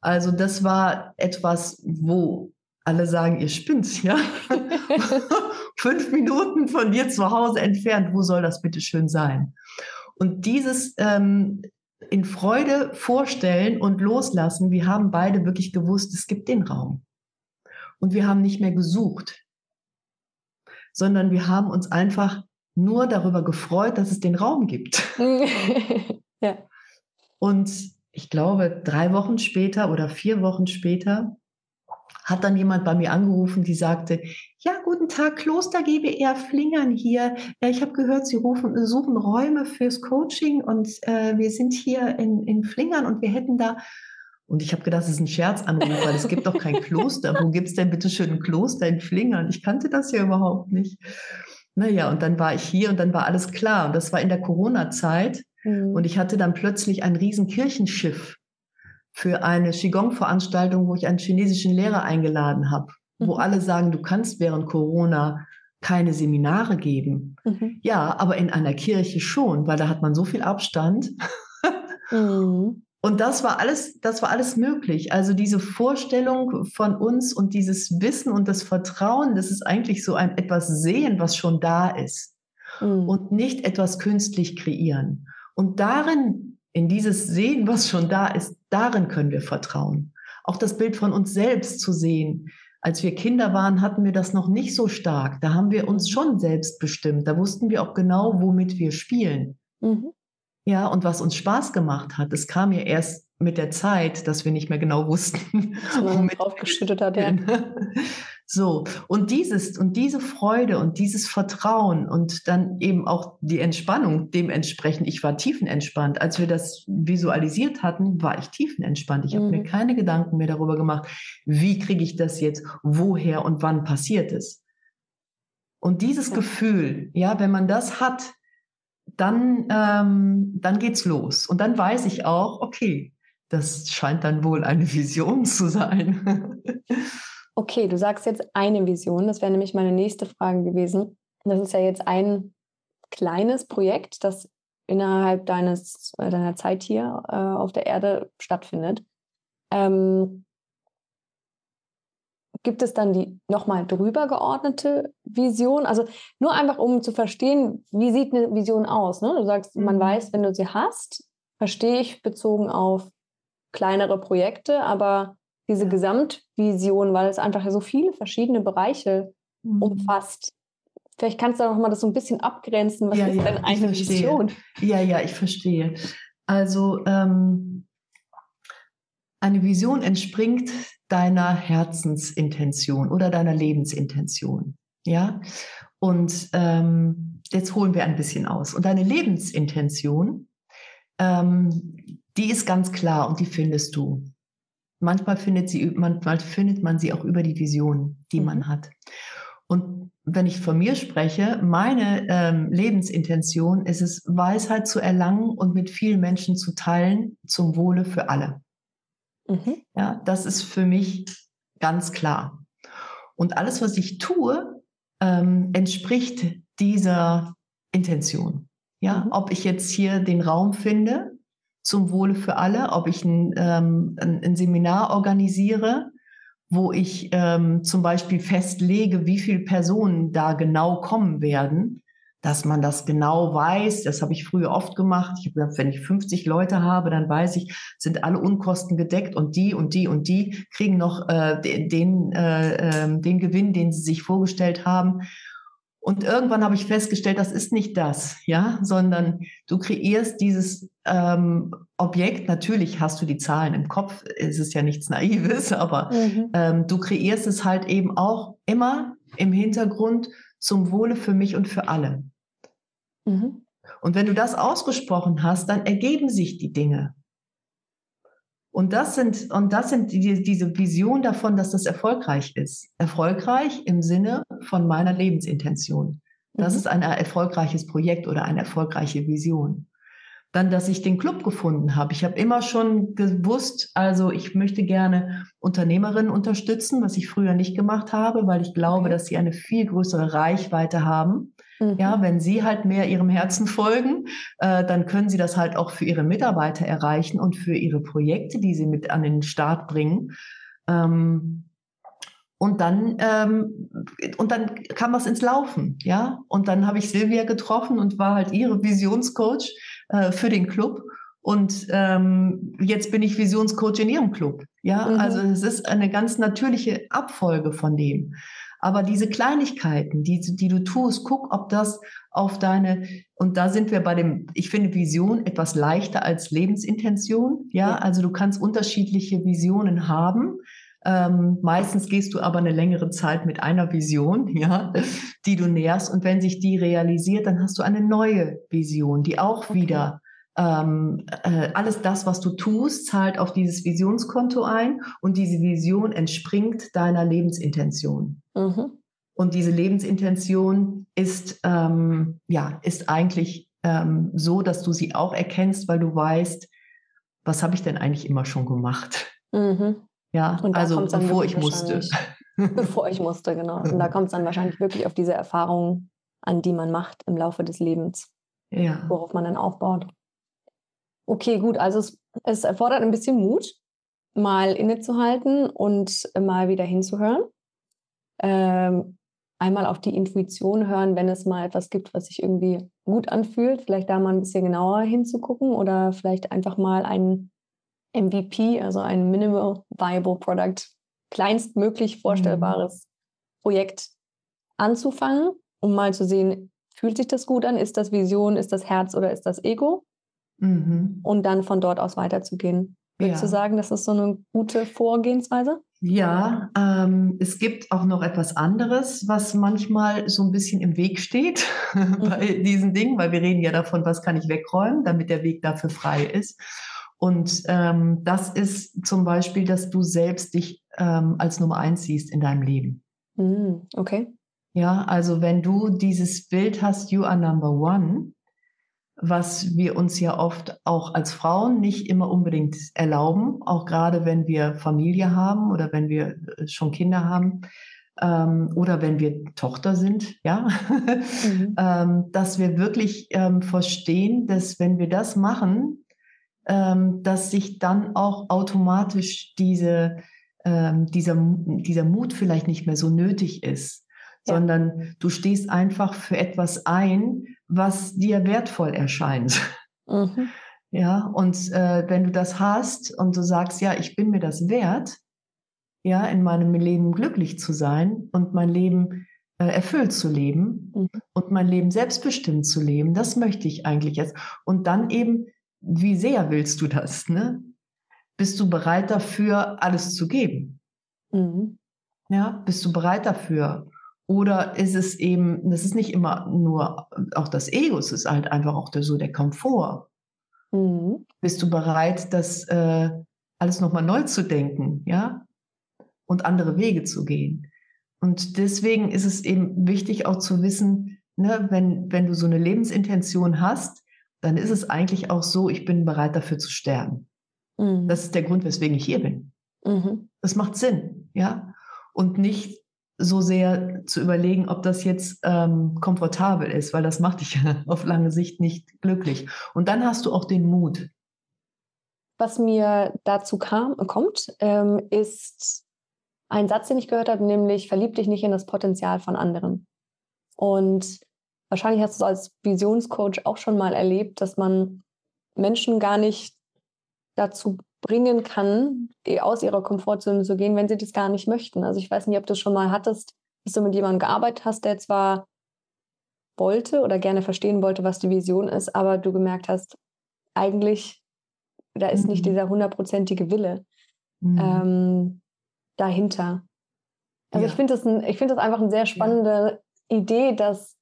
Also das war etwas, wo alle sagen, ihr spinnt, ja. Fünf Minuten von dir zu Hause entfernt, wo soll das bitte schön sein? Und dieses ähm, in Freude vorstellen und loslassen, wir haben beide wirklich gewusst, es gibt den Raum. Und wir haben nicht mehr gesucht, sondern wir haben uns einfach nur darüber gefreut, dass es den Raum gibt. ja. Und ich glaube, drei Wochen später oder vier Wochen später hat dann jemand bei mir angerufen, die sagte, ja, guten Tag, Kloster GBR Flingern hier. Ich habe gehört, Sie rufen, suchen Räume fürs Coaching und äh, wir sind hier in, in Flingern und wir hätten da und ich habe gedacht, das ist ein Scherzanruf, weil es gibt doch kein Kloster. Wo gibt es denn bitte schön ein Kloster in Flingern? Ich kannte das ja überhaupt nicht. Naja, und dann war ich hier und dann war alles klar. Und das war in der Corona-Zeit. Mhm. Und ich hatte dann plötzlich ein riesen Kirchenschiff für eine Qigong-Veranstaltung, wo ich einen chinesischen Lehrer eingeladen habe, mhm. wo alle sagen, du kannst während Corona keine Seminare geben. Mhm. Ja, aber in einer Kirche schon, weil da hat man so viel Abstand. Mhm. Und das war alles, das war alles möglich. Also diese Vorstellung von uns und dieses Wissen und das Vertrauen, das ist eigentlich so ein etwas sehen, was schon da ist. Mhm. Und nicht etwas künstlich kreieren. Und darin, in dieses Sehen, was schon da ist, darin können wir vertrauen. Auch das Bild von uns selbst zu sehen. Als wir Kinder waren, hatten wir das noch nicht so stark. Da haben wir uns schon selbst bestimmt. Da wussten wir auch genau, womit wir spielen. Mhm. Ja, und was uns Spaß gemacht hat, das kam ja erst mit der Zeit, dass wir nicht mehr genau wussten, womit draufgeschüttet hat. Ja. So, und dieses und diese Freude und dieses Vertrauen und dann eben auch die Entspannung dementsprechend. Ich war tiefenentspannt. Als wir das visualisiert hatten, war ich tiefenentspannt. Ich mhm. habe mir keine Gedanken mehr darüber gemacht, wie kriege ich das jetzt, woher und wann passiert es. Und dieses ja. Gefühl, ja, wenn man das hat, dann, ähm, dann geht's los. Und dann weiß ich auch, okay, das scheint dann wohl eine Vision zu sein. okay, du sagst jetzt eine Vision. Das wäre nämlich meine nächste Frage gewesen. Das ist ja jetzt ein kleines Projekt, das innerhalb deines, äh, deiner Zeit hier äh, auf der Erde stattfindet. Ähm, gibt es dann die nochmal drüber geordnete Vision? Also nur einfach, um zu verstehen, wie sieht eine Vision aus? Ne? Du sagst, mhm. man weiß, wenn du sie hast, verstehe ich bezogen auf kleinere Projekte, aber diese ja. Gesamtvision, weil es einfach so viele verschiedene Bereiche mhm. umfasst. Vielleicht kannst du noch mal das so ein bisschen abgrenzen. Was ja, ist ja, denn eine Vision? Ja, ja, ich verstehe. Also ähm, eine Vision entspringt deiner Herzensintention oder deiner Lebensintention. Ja, und ähm, jetzt holen wir ein bisschen aus. Und deine Lebensintention, ähm, die ist ganz klar und die findest du. Manchmal findet, sie, manchmal findet man sie auch über die Vision, die mhm. man hat. Und wenn ich von mir spreche, meine ähm, Lebensintention ist es, Weisheit zu erlangen und mit vielen Menschen zu teilen zum Wohle für alle. Mhm. Ja, das ist für mich ganz klar. Und alles, was ich tue, ähm, entspricht dieser Intention. Ja, mhm. ob ich jetzt hier den Raum finde zum Wohle für alle, ob ich ein, ähm, ein, Seminar organisiere, wo ich ähm, zum Beispiel festlege, wie viele Personen da genau kommen werden, dass man das genau weiß. Das habe ich früher oft gemacht. Ich habe gesagt, wenn ich 50 Leute habe, dann weiß ich, sind alle Unkosten gedeckt und die und die und die kriegen noch äh, den, äh, äh, den Gewinn, den sie sich vorgestellt haben. Und irgendwann habe ich festgestellt, das ist nicht das, ja, sondern du kreierst dieses ähm, Objekt. Natürlich hast du die Zahlen im Kopf, es ist ja nichts Naives, aber mhm. ähm, du kreierst es halt eben auch immer im Hintergrund zum Wohle für mich und für alle. Mhm. Und wenn du das ausgesprochen hast, dann ergeben sich die Dinge. Und das sind, und das sind die, diese Vision davon, dass das erfolgreich ist. Erfolgreich im Sinne von meiner Lebensintention. Das mhm. ist ein erfolgreiches Projekt oder eine erfolgreiche Vision. Dann, dass ich den Club gefunden habe. Ich habe immer schon gewusst, also ich möchte gerne Unternehmerinnen unterstützen, was ich früher nicht gemacht habe, weil ich glaube, dass sie eine viel größere Reichweite haben Mhm. Ja, wenn sie halt mehr ihrem Herzen folgen, äh, dann können sie das halt auch für ihre Mitarbeiter erreichen und für ihre Projekte, die sie mit an den Start bringen. Ähm, und dann, ähm, und dann kam was ins Laufen, ja. Und dann habe ich Silvia getroffen und war halt ihre Visionscoach äh, für den Club. Und ähm, jetzt bin ich Visionscoach in ihrem Club. Ja, mhm. also es ist eine ganz natürliche Abfolge von dem. Aber diese Kleinigkeiten, die, die du tust, guck, ob das auf deine, und da sind wir bei dem, ich finde Vision etwas leichter als Lebensintention. Ja, ja. also du kannst unterschiedliche Visionen haben. Ähm, meistens gehst du aber eine längere Zeit mit einer Vision, ja, die du nährst. Und wenn sich die realisiert, dann hast du eine neue Vision, die auch okay. wieder ähm, äh, alles das, was du tust, zahlt auf dieses Visionskonto ein und diese Vision entspringt deiner Lebensintention. Mhm. Und diese Lebensintention ist, ähm, ja, ist eigentlich ähm, so, dass du sie auch erkennst, weil du weißt, was habe ich denn eigentlich immer schon gemacht? Mhm. Ja, also bevor ich musste. bevor ich musste, genau. Und da kommt es dann wahrscheinlich wirklich auf diese Erfahrungen an, die man macht im Laufe des Lebens, ja. worauf man dann aufbaut. Okay, gut, also es, es erfordert ein bisschen Mut, mal innezuhalten und mal wieder hinzuhören. Ähm, einmal auf die Intuition hören, wenn es mal etwas gibt, was sich irgendwie gut anfühlt, vielleicht da mal ein bisschen genauer hinzugucken oder vielleicht einfach mal ein MVP, also ein Minimal Viable Product, kleinstmöglich vorstellbares mhm. Projekt anzufangen, um mal zu sehen, fühlt sich das gut an, ist das Vision, ist das Herz oder ist das Ego? Mhm. und dann von dort aus weiterzugehen. Würdest ja. du sagen, das ist so eine gute Vorgehensweise? Ja, ähm, es gibt auch noch etwas anderes, was manchmal so ein bisschen im Weg steht bei mhm. diesen Dingen, weil wir reden ja davon, was kann ich wegräumen, damit der Weg dafür frei ist. Und ähm, das ist zum Beispiel, dass du selbst dich ähm, als Nummer eins siehst in deinem Leben. Mhm. Okay. Ja, also wenn du dieses Bild hast, you are number one, was wir uns ja oft auch als Frauen nicht immer unbedingt erlauben, auch gerade wenn wir Familie haben oder wenn wir äh, schon Kinder haben ähm, oder wenn wir Tochter sind, ja, mhm. ähm, dass wir wirklich ähm, verstehen, dass wenn wir das machen, ähm, dass sich dann auch automatisch diese, ähm, dieser, dieser Mut vielleicht nicht mehr so nötig ist, ja. sondern du stehst einfach für etwas ein, was dir wertvoll erscheint. Mhm. Ja, und äh, wenn du das hast und du sagst, ja, ich bin mir das wert, ja, in meinem Leben glücklich zu sein und mein Leben äh, erfüllt zu leben mhm. und mein Leben selbstbestimmt zu leben, das möchte ich eigentlich jetzt. Und dann eben, wie sehr willst du das? Ne? Bist du bereit dafür, alles zu geben? Mhm. Ja, bist du bereit dafür, oder ist es eben, das ist nicht immer nur auch das Ego, es ist halt einfach auch der, so der Komfort. Mhm. Bist du bereit, das äh, alles nochmal neu zu denken, ja? Und andere Wege zu gehen. Und deswegen ist es eben wichtig auch zu wissen, ne, wenn, wenn du so eine Lebensintention hast, dann ist es eigentlich auch so, ich bin bereit dafür zu sterben. Mhm. Das ist der Grund, weswegen ich hier bin. Mhm. Das macht Sinn, ja? Und nicht so sehr zu überlegen, ob das jetzt ähm, komfortabel ist, weil das macht dich auf lange Sicht nicht glücklich. Und dann hast du auch den Mut. Was mir dazu kam, kommt, ähm, ist ein Satz, den ich gehört habe, nämlich verlieb dich nicht in das Potenzial von anderen. Und wahrscheinlich hast du es als Visionscoach auch schon mal erlebt, dass man Menschen gar nicht dazu bringen kann, aus ihrer Komfortzone zu gehen, wenn sie das gar nicht möchten. Also ich weiß nicht, ob du schon mal hattest, dass du mit jemandem gearbeitet hast, der zwar wollte oder gerne verstehen wollte, was die Vision ist, aber du gemerkt hast, eigentlich, da ist mhm. nicht dieser hundertprozentige Wille mhm. ähm, dahinter. Also ja. ich finde das, find das einfach eine sehr spannende ja. Idee, dass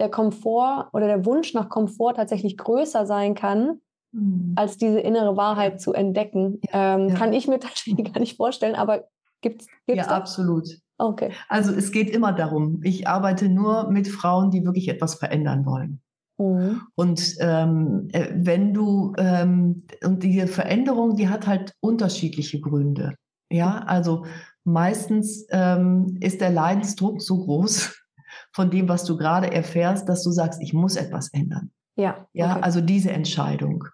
der Komfort oder der Wunsch nach Komfort tatsächlich größer sein kann, Mhm. als diese innere Wahrheit zu entdecken. Ähm, ja. Kann ich mir tatsächlich gar nicht vorstellen, aber gibt es Ja, das? absolut. Okay. Also es geht immer darum, ich arbeite nur mit Frauen, die wirklich etwas verändern wollen. Mhm. Und ähm, äh, wenn du, ähm, und diese Veränderung, die hat halt unterschiedliche Gründe. Ja, also meistens ähm, ist der Leidensdruck so groß, von dem, was du gerade erfährst, dass du sagst, ich muss etwas ändern. Ja. Ja, also diese Entscheidung.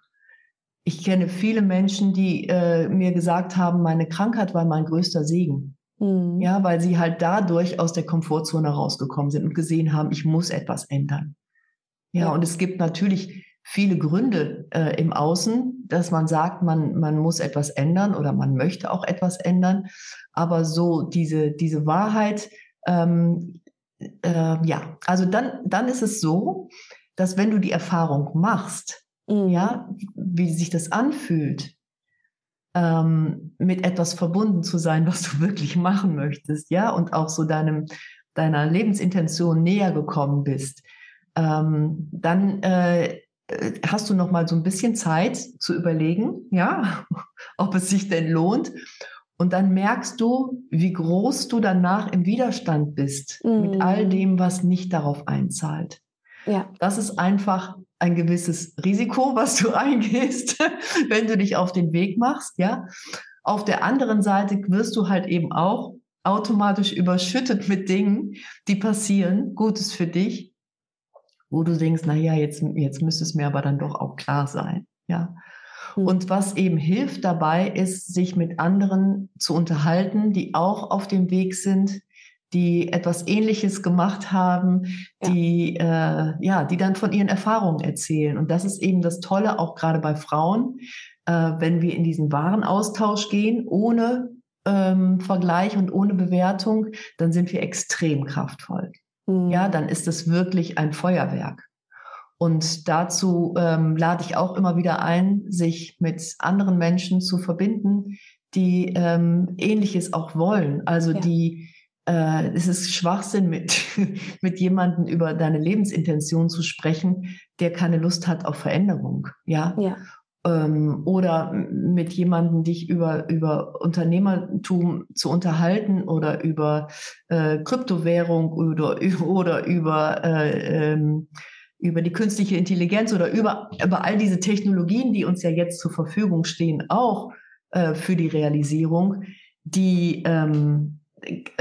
Ich kenne viele Menschen, die äh, mir gesagt haben, meine Krankheit war mein größter Segen. Mhm. Ja, weil sie halt dadurch aus der Komfortzone rausgekommen sind und gesehen haben, ich muss etwas ändern. Ja, ja. und es gibt natürlich viele Gründe äh, im Außen, dass man sagt, man, man muss etwas ändern oder man möchte auch etwas ändern. Aber so diese, diese Wahrheit, ähm, äh, ja, also dann, dann ist es so, dass wenn du die Erfahrung machst, mhm. ja, wie sich das anfühlt, ähm, mit etwas verbunden zu sein, was du wirklich machen möchtest, ja, und auch so deinem, deiner Lebensintention näher gekommen bist, ähm, dann äh, hast du noch mal so ein bisschen Zeit zu überlegen, ja, ob es sich denn lohnt. Und dann merkst du, wie groß du danach im Widerstand bist mhm. mit all dem, was nicht darauf einzahlt. Ja. Das ist einfach ein gewisses Risiko, was du eingehst, wenn du dich auf den Weg machst, ja. Auf der anderen Seite wirst du halt eben auch automatisch überschüttet mit Dingen, die passieren, Gutes für dich, wo du denkst, na ja, jetzt, jetzt müsste es mir aber dann doch auch klar sein, ja. Hm. Und was eben hilft dabei, ist, sich mit anderen zu unterhalten, die auch auf dem Weg sind, die etwas Ähnliches gemacht haben, die ja. Äh, ja, die dann von ihren Erfahrungen erzählen. Und das ist eben das Tolle, auch gerade bei Frauen, äh, wenn wir in diesen wahren Austausch gehen, ohne ähm, Vergleich und ohne Bewertung, dann sind wir extrem kraftvoll. Mhm. Ja, dann ist es wirklich ein Feuerwerk. Und dazu ähm, lade ich auch immer wieder ein, sich mit anderen Menschen zu verbinden, die ähm, Ähnliches auch wollen. Also ja. die äh, es ist Schwachsinn, mit, mit jemandem über deine Lebensintention zu sprechen, der keine Lust hat auf Veränderung. Ja. ja. Ähm, oder mit jemandem dich über, über Unternehmertum zu unterhalten oder über äh, Kryptowährung oder, oder über, äh, ähm, über die künstliche Intelligenz oder über, über all diese Technologien, die uns ja jetzt zur Verfügung stehen, auch äh, für die Realisierung, die, ähm,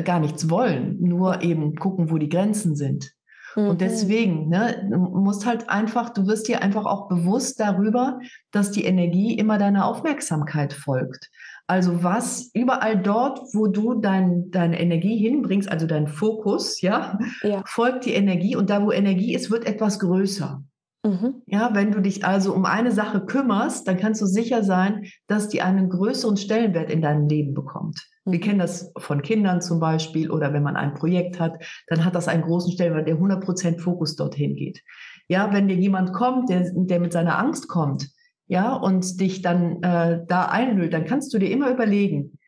gar nichts wollen, nur eben gucken, wo die Grenzen sind. Mhm. Und deswegen, ne, du musst halt einfach, du wirst dir einfach auch bewusst darüber, dass die Energie immer deiner Aufmerksamkeit folgt. Also was überall dort, wo du dein, deine Energie hinbringst, also dein Fokus, ja, ja, folgt die Energie und da, wo Energie ist, wird etwas größer. Mhm. Ja, wenn du dich also um eine Sache kümmerst, dann kannst du sicher sein, dass die einen größeren Stellenwert in deinem Leben bekommt. Wir mhm. kennen das von Kindern zum Beispiel oder wenn man ein Projekt hat, dann hat das einen großen Stellenwert, der 100% Fokus dorthin geht. Ja, wenn dir jemand kommt, der, der mit seiner Angst kommt, ja, und dich dann äh, da einlöst, dann kannst du dir immer überlegen,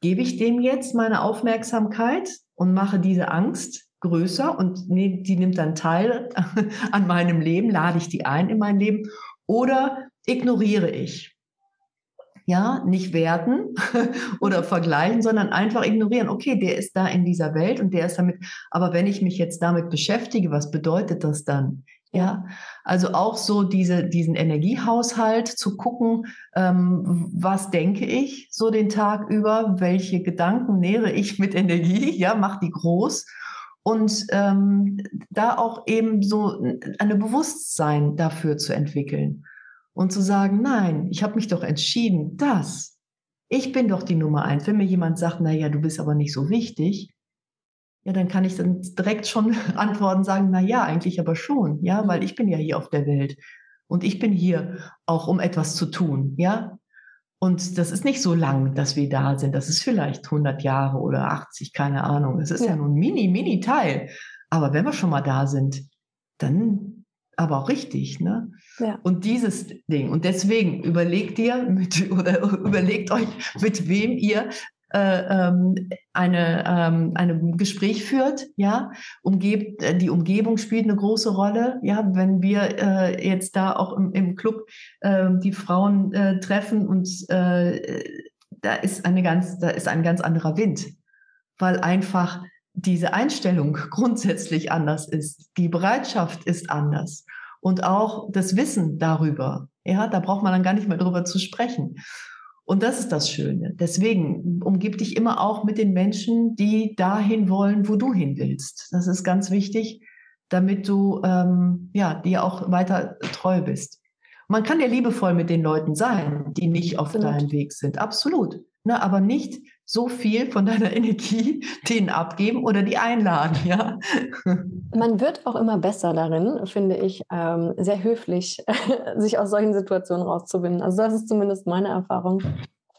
gebe ich dem jetzt meine Aufmerksamkeit und mache diese Angst größer und nee, die nimmt dann teil an meinem Leben, lade ich die ein in mein Leben oder ignoriere ich? Ja, nicht werten oder vergleichen, sondern einfach ignorieren. Okay, der ist da in dieser Welt und der ist damit. Aber wenn ich mich jetzt damit beschäftige, was bedeutet das dann? Ja, also auch so diese, diesen Energiehaushalt zu gucken, ähm, was denke ich so den Tag über, welche Gedanken nähere ich mit Energie, ja, mach die groß und ähm, da auch eben so ein Bewusstsein dafür zu entwickeln und zu sagen, nein, ich habe mich doch entschieden, dass ich bin doch die Nummer eins. Wenn mir jemand sagt, na ja, du bist aber nicht so wichtig, ja, dann kann ich dann direkt schon antworten, sagen, na ja, eigentlich aber schon, ja, weil ich bin ja hier auf der Welt und ich bin hier auch, um etwas zu tun, ja. Und das ist nicht so lang, dass wir da sind. Das ist vielleicht 100 Jahre oder 80, keine Ahnung. Das ist ja, ja nur ein mini, mini Teil. Aber wenn wir schon mal da sind, dann aber auch richtig, ne? Ja. Und dieses Ding. Und deswegen überlegt ihr mit, oder überlegt euch, mit wem ihr ähm, eine, ähm, eine Gespräch führt, ja, umgebt, äh, die Umgebung spielt eine große Rolle, ja, wenn wir äh, jetzt da auch im, im Club äh, die Frauen äh, treffen und äh, da ist eine ganz, da ist ein ganz anderer Wind, weil einfach diese Einstellung grundsätzlich anders ist, die Bereitschaft ist anders und auch das Wissen darüber, ja, da braucht man dann gar nicht mehr drüber zu sprechen. Und das ist das Schöne. Deswegen umgib dich immer auch mit den Menschen, die dahin wollen, wo du hin willst. Das ist ganz wichtig, damit du ähm, ja dir auch weiter treu bist. Man kann ja liebevoll mit den Leuten sein, die nicht auf deinem Weg sind. Absolut. Ne, aber nicht so viel von deiner Energie denen abgeben oder die einladen, ja. Man wird auch immer besser darin, finde ich, ähm, sehr höflich, sich aus solchen Situationen rauszubinden. Also das ist zumindest meine Erfahrung.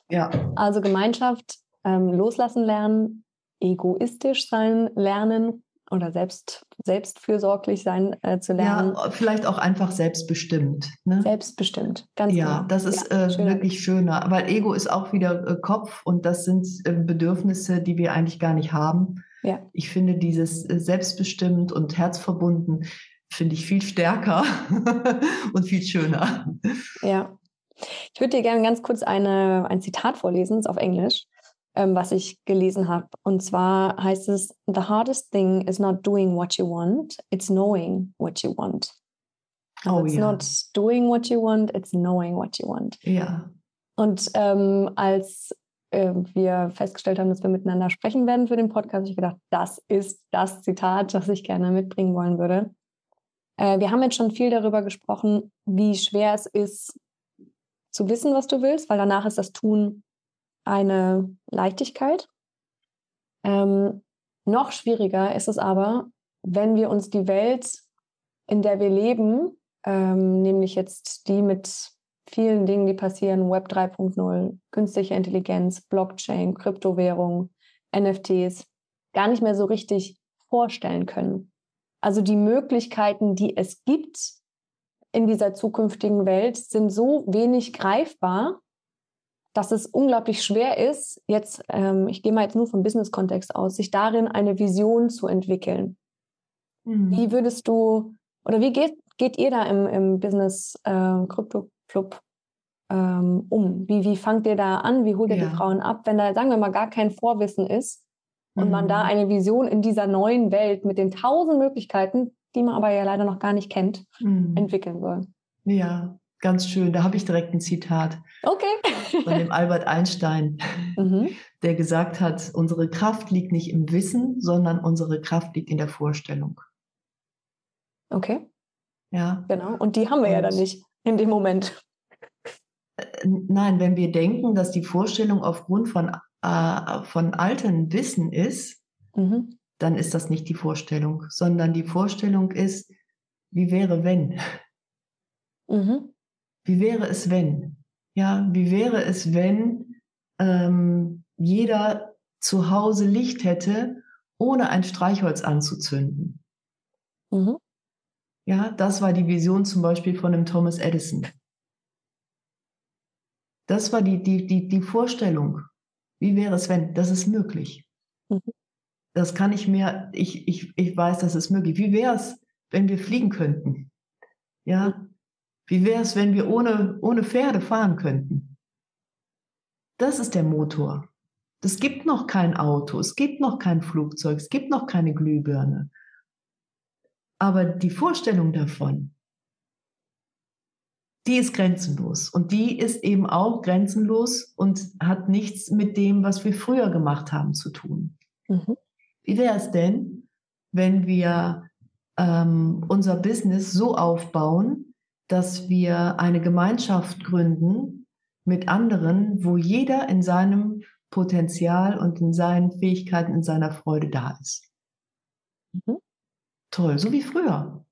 Ja. Also Gemeinschaft, ähm, loslassen lernen, egoistisch sein lernen, oder selbst, selbstfürsorglich sein äh, zu lernen. Ja, vielleicht auch einfach selbstbestimmt. Ne? Selbstbestimmt, ganz ja, genau. Das ist ja, äh, schöner. wirklich schöner, weil Ego ist auch wieder äh, Kopf und das sind äh, Bedürfnisse, die wir eigentlich gar nicht haben. Ja. Ich finde dieses äh, selbstbestimmt und herzverbunden finde ich viel stärker und viel schöner. Ja. Ich würde dir gerne ganz kurz eine, ein Zitat vorlesen, ist auf Englisch ähm, was ich gelesen habe. Und zwar heißt es, The hardest thing is not doing what you want, it's knowing what you want. Also oh, it's ja. not doing what you want, it's knowing what you want. Ja. Und ähm, als äh, wir festgestellt haben, dass wir miteinander sprechen werden für den Podcast, habe ich gedacht, das ist das Zitat, das ich gerne mitbringen wollen würde. Äh, wir haben jetzt schon viel darüber gesprochen, wie schwer es ist, zu wissen, was du willst, weil danach ist das Tun eine Leichtigkeit. Ähm, noch schwieriger ist es aber, wenn wir uns die Welt, in der wir leben, ähm, nämlich jetzt die mit vielen Dingen, die passieren, Web 3.0, künstliche Intelligenz, Blockchain, Kryptowährung, NFTs, gar nicht mehr so richtig vorstellen können. Also die Möglichkeiten, die es gibt in dieser zukünftigen Welt, sind so wenig greifbar, dass es unglaublich schwer ist, jetzt, ähm, ich gehe mal jetzt nur vom Business-Kontext aus, sich darin eine Vision zu entwickeln. Mhm. Wie würdest du, oder wie geht, geht ihr da im, im Business äh, Crypto Club ähm, um? Wie, wie fangt ihr da an? Wie holt ihr ja. die Frauen ab, wenn da, sagen wir mal, gar kein Vorwissen ist und mhm. man da mhm. eine Vision in dieser neuen Welt mit den tausend Möglichkeiten, die man aber ja leider noch gar nicht kennt, mhm. entwickeln soll? Ja, ganz schön. Da habe ich direkt ein Zitat. Okay. Von dem Albert Einstein, mhm. der gesagt hat, unsere Kraft liegt nicht im Wissen, sondern unsere Kraft liegt in der Vorstellung. Okay. Ja. Genau. Und die haben wir Und, ja dann nicht in dem Moment. Äh, nein, wenn wir denken, dass die Vorstellung aufgrund von, äh, von altem Wissen ist, mhm. dann ist das nicht die Vorstellung, sondern die Vorstellung ist, wie wäre wenn? Mhm. Wie wäre es, wenn? Ja, wie wäre es, wenn ähm, jeder zu Hause Licht hätte, ohne ein Streichholz anzuzünden? Mhm. Ja, das war die Vision zum Beispiel von dem Thomas Edison. Das war die, die, die, die Vorstellung. Wie wäre es, wenn? Das ist möglich. Mhm. Das kann ich mir, ich, ich, ich weiß, das ist möglich. Wie wäre es, wenn wir fliegen könnten? Ja, mhm. Wie wäre es, wenn wir ohne, ohne Pferde fahren könnten? Das ist der Motor. Es gibt noch kein Auto, es gibt noch kein Flugzeug, es gibt noch keine Glühbirne. Aber die Vorstellung davon, die ist grenzenlos. Und die ist eben auch grenzenlos und hat nichts mit dem, was wir früher gemacht haben, zu tun. Mhm. Wie wäre es denn, wenn wir ähm, unser Business so aufbauen, dass wir eine Gemeinschaft gründen mit anderen, wo jeder in seinem Potenzial und in seinen Fähigkeiten, in seiner Freude da ist. Mhm. Toll, so wie früher,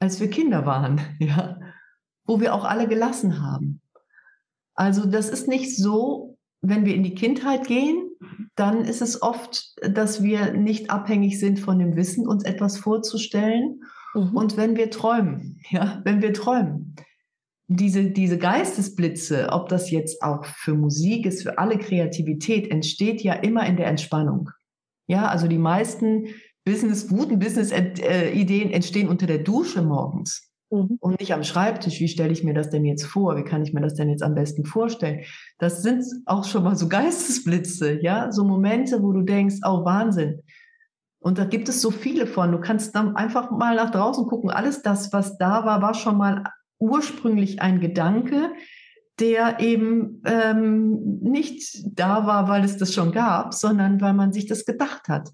als wir Kinder waren, ja, wo wir auch alle gelassen haben. Also das ist nicht so, wenn wir in die Kindheit gehen, dann ist es oft, dass wir nicht abhängig sind von dem Wissen, uns etwas vorzustellen Mhm. Und wenn wir träumen, ja, wenn wir träumen, diese, diese Geistesblitze, ob das jetzt auch für Musik ist, für alle Kreativität, entsteht ja immer in der Entspannung. Ja, also die meisten Business, guten Business-Ideen entstehen unter der Dusche morgens mhm. und nicht am Schreibtisch. Wie stelle ich mir das denn jetzt vor? Wie kann ich mir das denn jetzt am besten vorstellen? Das sind auch schon mal so Geistesblitze, ja, so Momente, wo du denkst, oh Wahnsinn, und da gibt es so viele von. Du kannst dann einfach mal nach draußen gucken. Alles das, was da war, war schon mal ursprünglich ein Gedanke, der eben ähm, nicht da war, weil es das schon gab, sondern weil man sich das gedacht hat.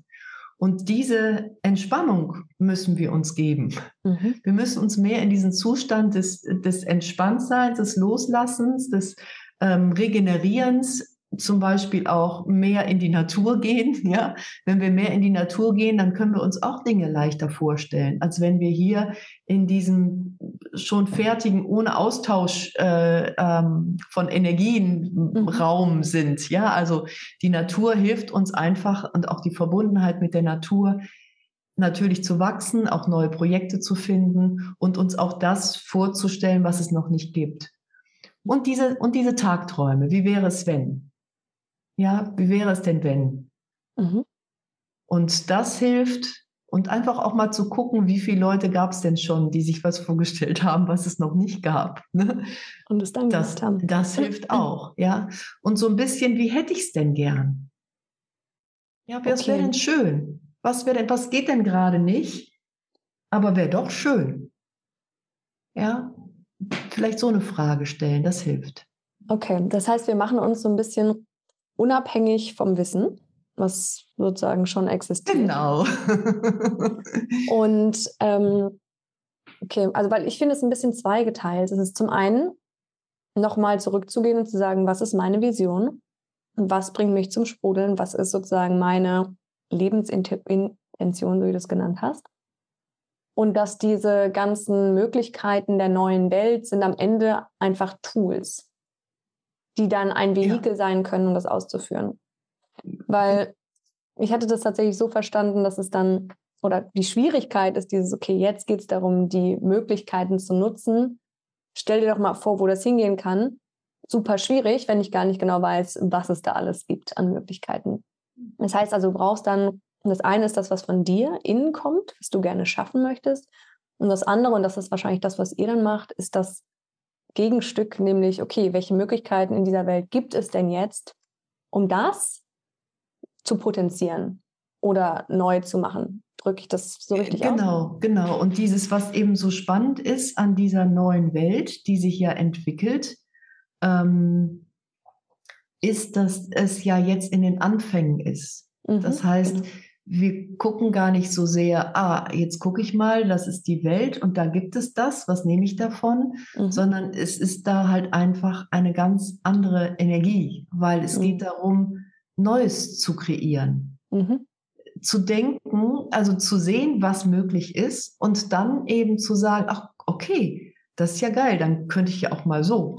Und diese Entspannung müssen wir uns geben. Mhm. Wir müssen uns mehr in diesen Zustand des, des Entspanntseins, des Loslassens, des ähm, Regenerierens zum Beispiel auch mehr in die Natur gehen. Ja, wenn wir mehr in die Natur gehen, dann können wir uns auch Dinge leichter vorstellen, als wenn wir hier in diesem schon fertigen, ohne Austausch äh, ähm, von Energien mhm. Raum sind. Ja, also die Natur hilft uns einfach und auch die Verbundenheit mit der Natur natürlich zu wachsen, auch neue Projekte zu finden und uns auch das vorzustellen, was es noch nicht gibt. Und diese, und diese Tagträume, wie wäre es, wenn? Ja, wie wäre es denn, wenn? Mhm. Und das hilft. Und einfach auch mal zu gucken, wie viele Leute gab es denn schon, die sich was vorgestellt haben, was es noch nicht gab. Ne? Und es dann das, haben. Das hilft auch, ja. Und so ein bisschen, wie hätte ich es denn gern? Ja, was okay. wäre denn schön? Was wäre denn, was geht denn gerade nicht? Aber wäre doch schön. Ja, vielleicht so eine Frage stellen, das hilft. Okay, das heißt, wir machen uns so ein bisschen unabhängig vom Wissen, was sozusagen schon existiert. Genau. und ähm, okay, also weil ich finde es ein bisschen zweigeteilt. Es ist zum einen nochmal zurückzugehen und zu sagen, was ist meine Vision und was bringt mich zum Sprudeln, was ist sozusagen meine Lebensintention, so wie du es genannt hast. Und dass diese ganzen Möglichkeiten der neuen Welt sind am Ende einfach Tools die dann ein Vehikel ja. sein können, um das auszuführen. Weil ich hatte das tatsächlich so verstanden, dass es dann, oder die Schwierigkeit ist dieses, okay, jetzt geht es darum, die Möglichkeiten zu nutzen. Stell dir doch mal vor, wo das hingehen kann. Super schwierig, wenn ich gar nicht genau weiß, was es da alles gibt an Möglichkeiten. Das heißt also, du brauchst dann, das eine ist das, was von dir innen kommt, was du gerne schaffen möchtest. Und das andere, und das ist wahrscheinlich das, was ihr dann macht, ist das Gegenstück, nämlich, okay, welche Möglichkeiten in dieser Welt gibt es denn jetzt, um das zu potenzieren oder neu zu machen? Drücke ich das so richtig genau, aus? Genau, genau. Und dieses, was eben so spannend ist an dieser neuen Welt, die sich ja entwickelt, ähm, ist, dass es ja jetzt in den Anfängen ist. Mhm, das heißt, genau wir gucken gar nicht so sehr, ah, jetzt gucke ich mal, das ist die Welt und da gibt es das, was nehme ich davon, mhm. sondern es ist da halt einfach eine ganz andere Energie, weil es mhm. geht darum, Neues zu kreieren. Mhm. Zu denken, also zu sehen, was möglich ist und dann eben zu sagen, ach, okay, das ist ja geil, dann könnte ich ja auch mal so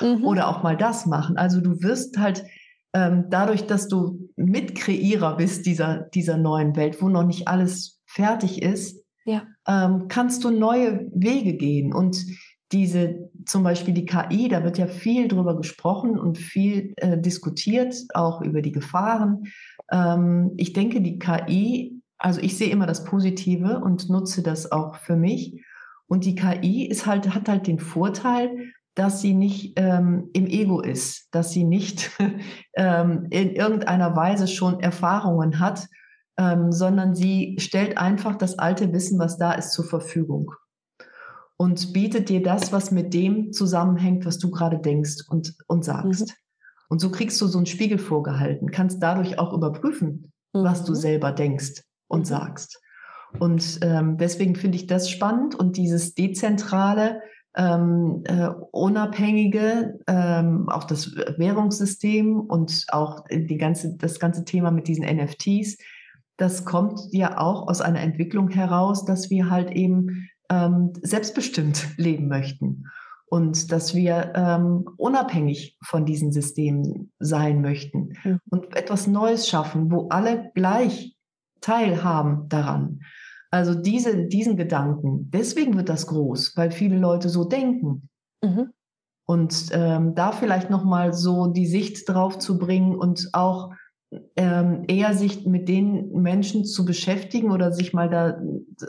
mhm. oder auch mal das machen. Also du wirst halt ähm, dadurch, dass du Mitkreierer bist dieser, dieser neuen Welt, wo noch nicht alles fertig ist, ja. ähm, kannst du neue Wege gehen. Und diese, zum Beispiel die KI, da wird ja viel drüber gesprochen und viel äh, diskutiert, auch über die Gefahren. Ähm, ich denke, die KI, also ich sehe immer das Positive und nutze das auch für mich. Und die KI ist halt, hat halt den Vorteil, dass sie nicht ähm, im Ego ist, dass sie nicht ähm, in irgendeiner Weise schon Erfahrungen hat, ähm, sondern sie stellt einfach das alte Wissen, was da ist, zur Verfügung und bietet dir das, was mit dem zusammenhängt, was du gerade denkst und, und sagst. Mhm. Und so kriegst du so einen Spiegel vorgehalten, kannst dadurch auch überprüfen, mhm. was du mhm. selber denkst und mhm. sagst. Und ähm, deswegen finde ich das spannend und dieses Dezentrale, ähm, äh, unabhängige, ähm, auch das Währungssystem und auch die ganze, das ganze Thema mit diesen NFTs, das kommt ja auch aus einer Entwicklung heraus, dass wir halt eben ähm, selbstbestimmt leben möchten und dass wir ähm, unabhängig von diesen Systemen sein möchten mhm. und etwas Neues schaffen, wo alle gleich teilhaben daran. Also diese, diesen Gedanken, deswegen wird das groß, weil viele Leute so denken. Mhm. Und ähm, da vielleicht nochmal so die Sicht drauf zu bringen und auch ähm, eher sich mit den Menschen zu beschäftigen oder sich mal da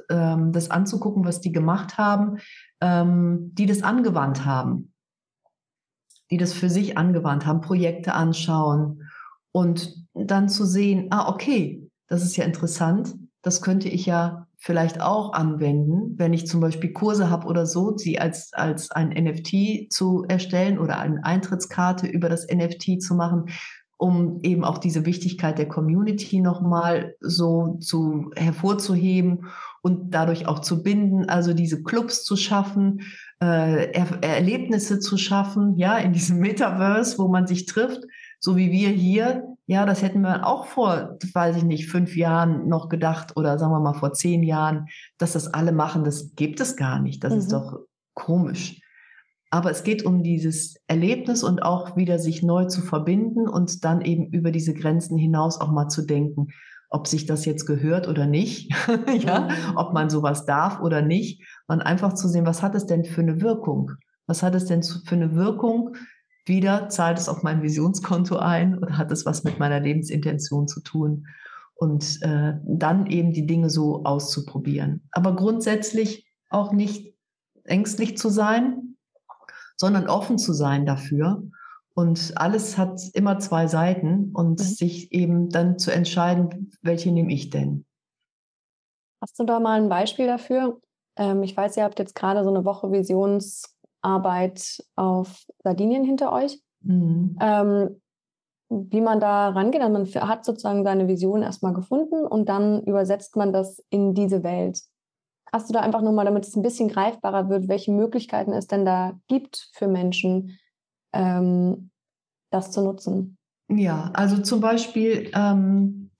ähm, das anzugucken, was die gemacht haben, ähm, die das angewandt haben, die das für sich angewandt haben, Projekte anschauen und dann zu sehen, ah, okay, das ist ja interessant, das könnte ich ja vielleicht auch anwenden, wenn ich zum Beispiel Kurse habe oder so, sie als, als ein NFT zu erstellen oder eine Eintrittskarte über das NFT zu machen, um eben auch diese Wichtigkeit der Community nochmal so zu hervorzuheben und dadurch auch zu binden, also diese Clubs zu schaffen, äh, er Erlebnisse zu schaffen, ja, in diesem Metaverse, wo man sich trifft, so wie wir hier. Ja, das hätten wir auch vor, weiß ich nicht, fünf Jahren noch gedacht oder sagen wir mal vor zehn Jahren, dass das alle machen. Das gibt es gar nicht. Das mhm. ist doch komisch. Aber es geht um dieses Erlebnis und auch wieder sich neu zu verbinden und dann eben über diese Grenzen hinaus auch mal zu denken, ob sich das jetzt gehört oder nicht, ja, mhm. ob man sowas darf oder nicht, und einfach zu sehen, was hat es denn für eine Wirkung? Was hat es denn für eine Wirkung? Wieder zahlt es auf mein Visionskonto ein oder hat es was mit meiner Lebensintention zu tun? Und äh, dann eben die Dinge so auszuprobieren. Aber grundsätzlich auch nicht ängstlich zu sein, sondern offen zu sein dafür. Und alles hat immer zwei Seiten und mhm. sich eben dann zu entscheiden, welche nehme ich denn. Hast du da mal ein Beispiel dafür? Ähm, ich weiß, ihr habt jetzt gerade so eine Woche Visionsarbeit auf Sardinien hinter euch. Mhm. Ähm, wie man da rangeht, also man hat sozusagen seine Vision erstmal gefunden und dann übersetzt man das in diese Welt. Hast du da einfach nur mal, damit es ein bisschen greifbarer wird, welche Möglichkeiten es denn da gibt für Menschen, ähm, das zu nutzen? Ja, also zum Beispiel, ähm,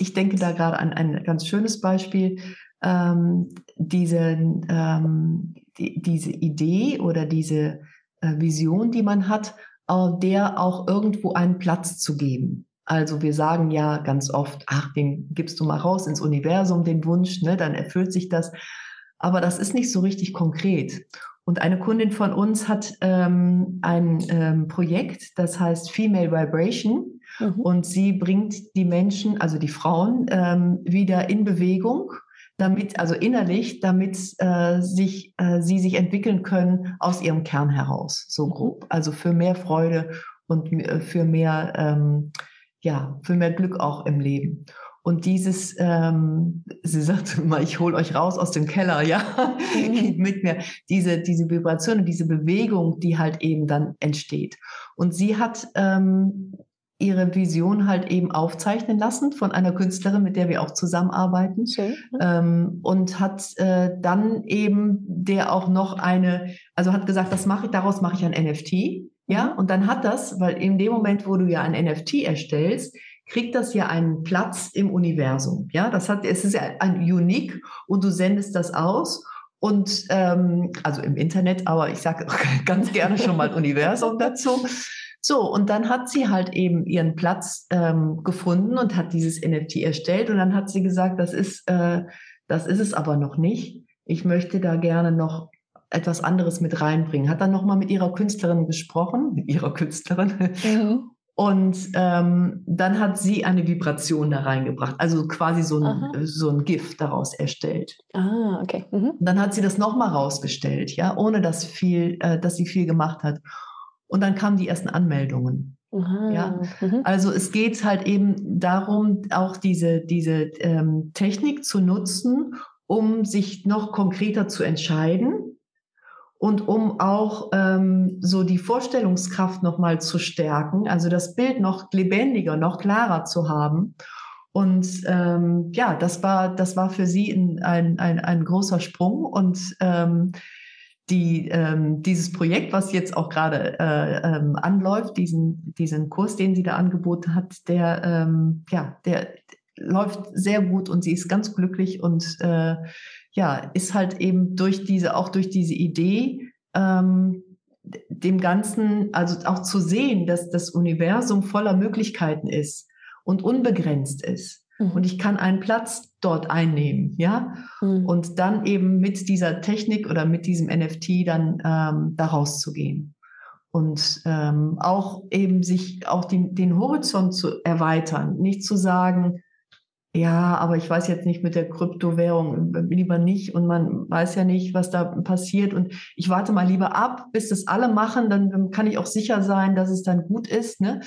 ich denke da gerade an ein ganz schönes Beispiel, ähm, diese, ähm, die, diese Idee oder diese äh, Vision, die man hat, äh, der auch irgendwo einen Platz zu geben. Also wir sagen ja ganz oft, ach, den gibst du mal raus ins Universum, den Wunsch, ne, dann erfüllt sich das. Aber das ist nicht so richtig konkret. Und eine Kundin von uns hat ähm, ein ähm, Projekt, das heißt Female Vibration. Mhm. Und sie bringt die Menschen, also die Frauen, ähm, wieder in Bewegung, damit, also innerlich, damit äh, sich, äh, sie sich entwickeln können aus ihrem Kern heraus, so grob. Also für mehr Freude und äh, für mehr ähm, ja, für mehr Glück auch im Leben. Und dieses, ähm, sie sagt immer, ich hole euch raus aus dem Keller, ja, mhm. mit mir, diese, diese Vibration und diese Bewegung, die halt eben dann entsteht. Und sie hat ähm, ihre Vision halt eben aufzeichnen lassen von einer Künstlerin, mit der wir auch zusammenarbeiten. Schön. Ähm, und hat äh, dann eben der auch noch eine, also hat gesagt, das mache ich, daraus mache ich ein NFT. Ja, mhm. und dann hat das, weil in dem Moment, wo du ja ein NFT erstellst, kriegt das ja einen Platz im Universum. Ja, das hat, es ist ja ein Unique und du sendest das aus und ähm, also im Internet, aber ich sage ganz gerne schon mal Universum dazu. So, und dann hat sie halt eben ihren Platz ähm, gefunden und hat dieses NFT erstellt und dann hat sie gesagt, das ist, äh, das ist es aber noch nicht. Ich möchte da gerne noch etwas anderes mit reinbringen. Hat dann nochmal mit ihrer Künstlerin gesprochen, mit ihrer Künstlerin. Mhm. Und ähm, dann hat sie eine Vibration da reingebracht, also quasi so ein, so ein Gift daraus erstellt. Ah, okay. Mhm. dann hat sie das nochmal rausgestellt, ja, ohne dass viel, äh, dass sie viel gemacht hat. Und dann kamen die ersten Anmeldungen. Aha, ja, mhm. also es geht halt eben darum, auch diese, diese ähm, Technik zu nutzen, um sich noch konkreter zu entscheiden und um auch ähm, so die Vorstellungskraft nochmal zu stärken, also das Bild noch lebendiger, noch klarer zu haben. Und ähm, ja, das war, das war für sie ein, ein, ein, ein großer Sprung. Und ähm, die, ähm, dieses Projekt, was jetzt auch gerade äh, ähm, anläuft, diesen, diesen Kurs, den sie da angeboten hat, der, ähm, ja, der läuft sehr gut und sie ist ganz glücklich und äh, ja, ist halt eben durch diese, auch durch diese Idee, ähm, dem Ganzen, also auch zu sehen, dass das Universum voller Möglichkeiten ist und unbegrenzt ist. Mhm. Und ich kann einen Platz dort einnehmen, ja. Mhm. Und dann eben mit dieser Technik oder mit diesem NFT dann ähm, da rauszugehen. Und ähm, auch eben sich auch den, den Horizont zu erweitern, nicht zu sagen, ja, aber ich weiß jetzt nicht mit der Kryptowährung, lieber nicht. Und man weiß ja nicht, was da passiert. Und ich warte mal lieber ab, bis das alle machen, dann kann ich auch sicher sein, dass es dann gut ist. Ne?